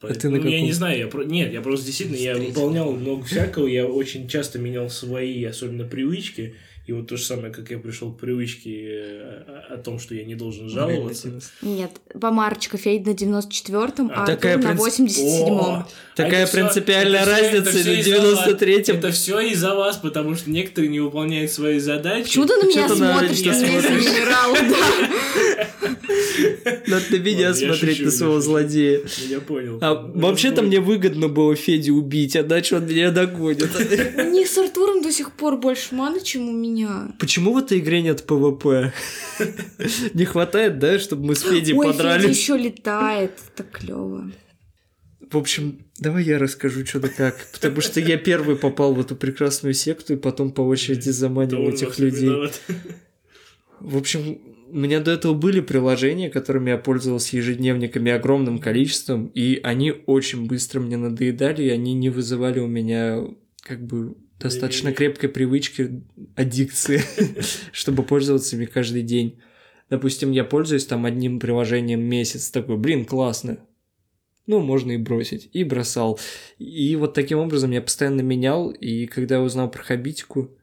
Speaker 4: Поэтому,
Speaker 1: А ты на
Speaker 4: ну, я не знаю, я про... нет, я просто действительно я выполнял много всякого, я очень часто менял свои, особенно привычки, и вот то же самое, как я пришел к привычке э, о, том, что я не должен жаловаться.
Speaker 2: Нет, помарочка Фейд на 94-м, а,
Speaker 1: А такая
Speaker 2: Артур на
Speaker 1: принцип-
Speaker 2: 87-м.
Speaker 4: О,
Speaker 1: Такая
Speaker 4: а
Speaker 1: принципиальная
Speaker 4: это
Speaker 1: разница
Speaker 4: всё
Speaker 1: на
Speaker 4: из-за вас.
Speaker 1: 93-м.
Speaker 4: Это все из-за вас, потому что некоторые не выполняют свои задачи.
Speaker 2: Почему ты на меня смотришь?
Speaker 1: Смотришь?
Speaker 2: игнорировал, да.
Speaker 1: Надо на меня смотреть, на своего злодея.
Speaker 4: Я понял.
Speaker 1: А вообще-то мне выгодно было Федю убить, иначе он меня догонит.
Speaker 2: У них с Артуром до сих пор больше маны, чем у меня.
Speaker 1: Почему в этой игре нет PvP? Не хватает, да, чтобы мы с Федей
Speaker 2: Ой, Федя
Speaker 1: подрались?
Speaker 2: еще летает. Так клево.
Speaker 1: В общем, давай я расскажу, что да как. Потому что я первый попал в эту прекрасную секту и потом по очереди
Speaker 4: он
Speaker 1: этих людей. В общем, у меня до этого были приложения, которыми я пользовался ежедневниками огромным количеством, и они очень быстро мне надоедали, и они не вызывали у меня как бы достаточно крепкой привычки, аддикции, чтобы пользоваться ими каждый день. Допустим, я пользуюсь там одним приложением месяц, такой, блин, классно. Ну, можно и бросить. И бросал. И вот таким образом я постоянно менял, и когда я узнал про хабитику,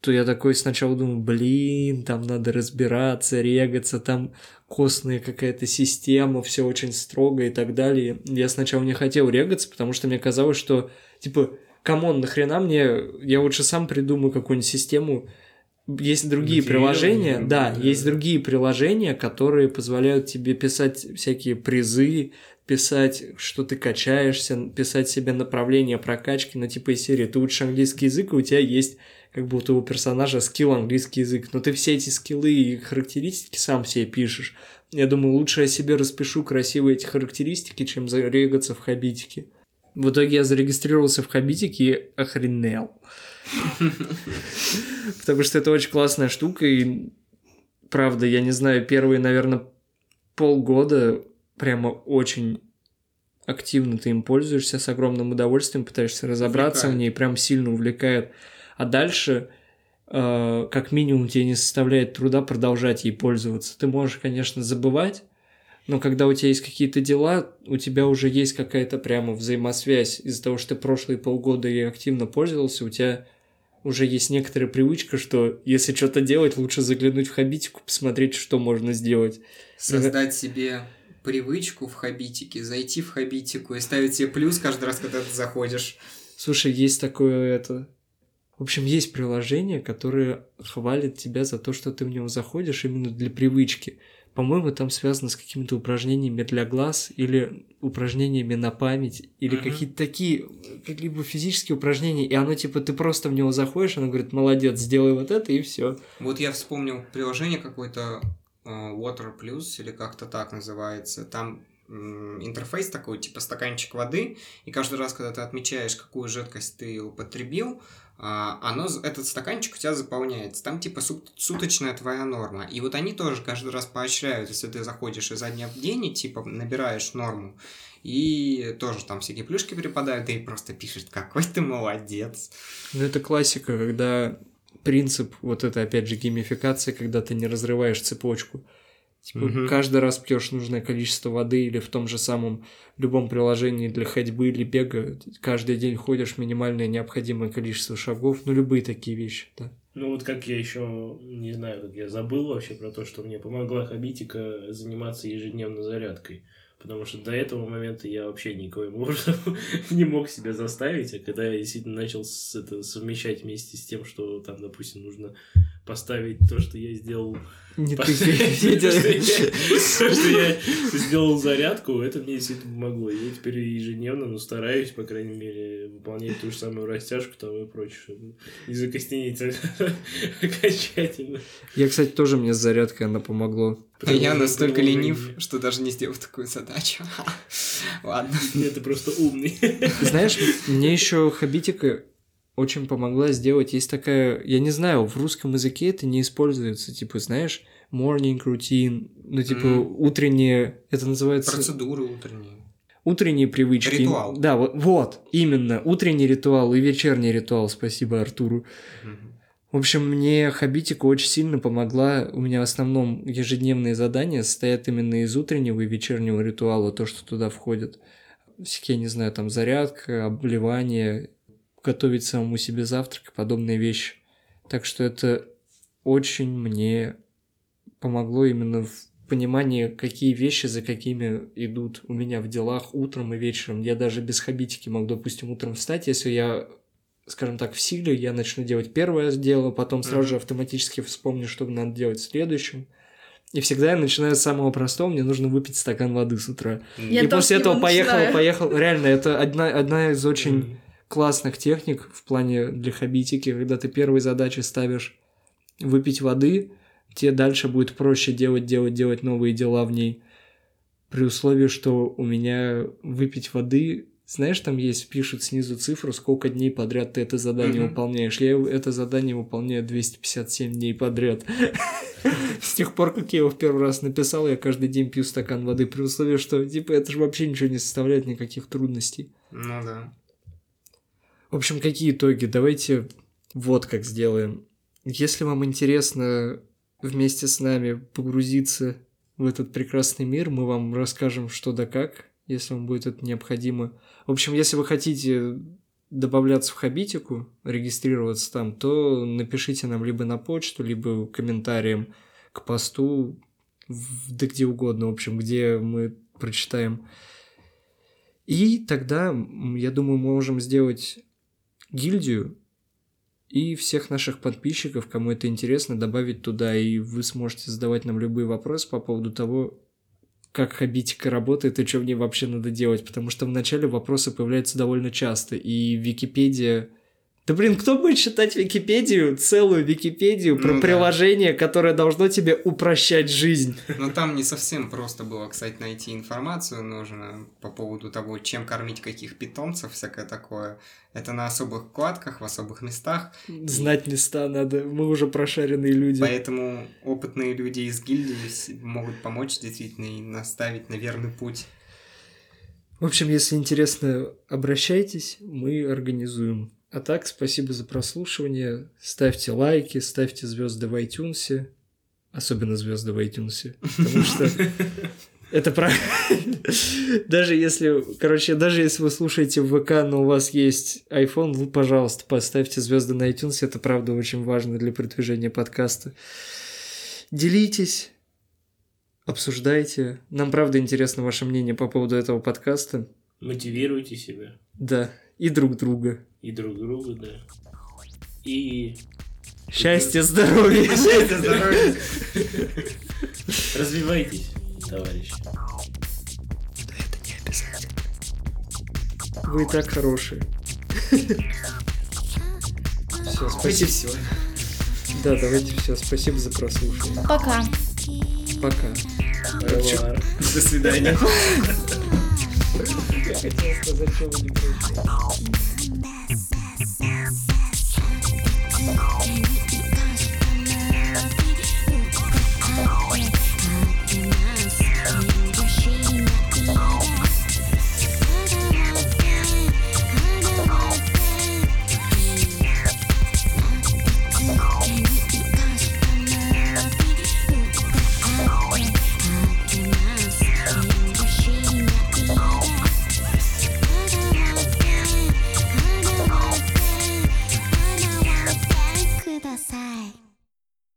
Speaker 1: то я такой сначала думаю, блин, там надо разбираться, регаться, там костная какая-то система, все очень строго и так далее. Я сначала не хотел регаться, потому что мне казалось, что, типа, come on, нахрена мне, я лучше сам придумаю какую-нибудь систему. Есть другие
Speaker 4: Материалы,
Speaker 1: приложения, да,
Speaker 4: да.
Speaker 1: есть другие приложения, которые позволяют тебе писать всякие призы, писать, что ты качаешься, писать себе направление прокачки, ну, типа из серии, ты учишь английский язык, и у тебя есть как будто у персонажа скилл английский язык, но ты все эти скиллы и характеристики сам себе пишешь. Я думаю, лучше я себе распишу красивые эти характеристики, чем зарегаться в хабитике. В итоге я зарегистрировался в хабитике и охренел. Потому что это очень классная штука, и правда, я не знаю, первые, наверное, полгода прямо очень активно ты им пользуешься, с огромным удовольствием пытаешься разобраться в
Speaker 3: Увлекает.
Speaker 1: ней, прям сильно увлекает. А дальше, э, как минимум, тебе не составляет труда продолжать ей пользоваться. Ты можешь, конечно, забывать, но когда у тебя есть какие-то дела, у тебя уже есть какая-то прямо взаимосвязь. Из-за того, что ты прошлые полгода ей активно пользовался, у тебя уже есть некоторая привычка, что если что-то делать, лучше заглянуть в хабитику, посмотреть, что можно сделать.
Speaker 3: Создать себе привычку в хабитике, зайти в хабитику и ставить себе плюс каждый раз, когда ты заходишь.
Speaker 1: Слушай, есть такое это... В общем, есть приложение, которое хвалит тебя за то, что ты в него заходишь именно для привычки. По-моему, там связано с какими-то упражнениями для глаз или упражнениями на память, или
Speaker 3: Мгм.
Speaker 1: какие-то такие, какие-либо физические упражнения, и оно типа, ты просто в него заходишь, оно говорит, молодец, сделай вот это, и все.
Speaker 3: Вот я вспомнил приложение какое-то э, Water Plus или как-то так называется. Там интерфейс такой, типа стаканчик воды, и каждый раз, когда ты отмечаешь, какую жидкость ты употребил, оно, з- этот стаканчик у тебя заполняется. Там типа сут- суточная твоя норма. И вот они тоже каждый раз поощряют, если ты заходишь изо дня в день и типа набираешь норму. И тоже там всякие плюшки припадают, и просто пишет, какой ты молодец.
Speaker 1: Ну, это классика, когда принцип, вот это опять же геймификация, когда ты не разрываешь цепочку. Типа,
Speaker 3: Мгм.
Speaker 1: каждый раз пьешь нужное количество воды или в том же самом любом приложении для ходьбы или бега, каждый день ходишь минимальное необходимое количество шагов, ну любые такие вещи, да.
Speaker 4: Ну вот как я еще, не знаю, как я забыл вообще про то, что мне помогла Хабитика заниматься ежедневно зарядкой. Потому что до этого момента я вообще никоим образом не мог себя заставить, а когда я действительно начал с- это совмещать вместе с тем, что там, допустим, нужно поставить то, что я сделал
Speaker 1: Не ты,
Speaker 4: что я- сделал зарядку, это мне действительно помогло. Я теперь ежедневно, ну, стараюсь, по крайней мере, выполнять ту же самую растяжку там и прочее, чтобы не закостенеть окончательно.
Speaker 1: Я, кстати, тоже мне с зарядкой она помогло.
Speaker 3: А я настолько ленив, что даже не сделал такую задачу. Ладно.
Speaker 4: Нет, ты просто умный.
Speaker 1: Знаешь, мне еще хабитика очень помогла сделать. Есть такая, я не знаю, в русском языке это не используется, типа, знаешь, morning routine, ну, типа,
Speaker 3: Мгм.
Speaker 1: утренние, это называется...
Speaker 3: Процедуры утренние.
Speaker 1: Утренние привычки.
Speaker 3: Ритуал.
Speaker 1: Да, вот, вот, именно. Утренний ритуал и вечерний ритуал. Спасибо Артуру.
Speaker 3: Мгм.
Speaker 1: В общем, мне Хабитика очень сильно помогла. У меня в основном ежедневные задания состоят именно из утреннего и вечернего ритуала, то, что туда входит. всякие, не знаю, там зарядка, обливание, готовить самому себе завтрак и подобные вещи. Так что это очень мне помогло именно в понимании, какие вещи за какими идут у меня в делах утром и вечером. Я даже без хабитики могу, допустим, утром встать, если я скажем так, в силе, я начну делать первое дело, потом сразу же автоматически вспомню, что надо делать следующим. И всегда я начинаю с самого простого, мне нужно выпить стакан воды с утра.
Speaker 2: Я
Speaker 1: и после этого поехал,
Speaker 2: начинаю.
Speaker 1: поехал. Реально, это одна, одна из очень классных техник в плане для хабитики, когда ты первой задачей ставишь выпить воды, тебе дальше будет проще делать, делать, делать новые дела в ней. При условии, что у меня выпить воды, знаешь, там есть, пишут снизу цифру, сколько дней подряд ты это задание
Speaker 3: Мгм.
Speaker 1: выполняешь. Я это задание выполняю 257 дней подряд. С тех пор, как я его в первый раз написал, я каждый день пью стакан воды, при условии, что, типа, это же вообще ничего не составляет никаких трудностей.
Speaker 3: Ну да.
Speaker 1: В общем, какие итоги? Давайте вот как сделаем. Если вам интересно вместе с нами погрузиться в этот прекрасный мир, мы вам расскажем что да как, если вам будет это необходимо. В общем, если вы хотите добавляться в Хабитику, регистрироваться там, то напишите нам либо на почту, либо комментарием к посту, да где угодно, в общем, где мы прочитаем. И тогда, я думаю, мы можем сделать гильдию и всех наших подписчиков, кому это интересно, добавить туда, и вы сможете задавать нам любые вопросы по поводу того, как хабитика работает и что в ней вообще надо делать, потому что вначале вопросы появляются довольно часто, и Википедия... Да блин, кто будет читать Википедию, целую Википедию про
Speaker 3: Ну да.
Speaker 1: приложение, которое должно тебе упрощать жизнь?
Speaker 3: Но там не совсем просто было, кстати, найти информацию нужно по поводу того, чем кормить каких питомцев, всякое такое. Это на особых вкладках, в особых местах.
Speaker 1: Знать места надо, мы уже прошаренные люди.
Speaker 3: Поэтому опытные люди из гильдии могут помочь действительно и наставить на верный путь.
Speaker 1: В общем, если интересно, обращайтесь, мы организуем. А так, спасибо за прослушивание. Ставьте лайки, ставьте звезды в iTunes. Особенно звезды в iTunes. Потому что это правильно. Даже если, короче, даже если вы слушаете в ВК, но у вас есть iPhone, вы, пожалуйста, поставьте звезды на iTunes. Это правда очень важно для продвижения подкаста. Делитесь, обсуждайте. Нам правда интересно ваше мнение по поводу этого подкаста.
Speaker 4: Мотивируйте себя
Speaker 1: Да, и друг друга.
Speaker 4: и друг друга, да. И
Speaker 1: Счастья, здоровья.
Speaker 3: Счастья, здоровья.
Speaker 4: развивайтесь, товарищи.
Speaker 1: Вы и так хорошие. Все, спасибо.
Speaker 3: все.
Speaker 1: Да, давайте все. Спасибо за прослушивание.
Speaker 2: Пока.
Speaker 1: Пока.
Speaker 3: До свидания.
Speaker 1: Я хотел сказать, что вы не прочь.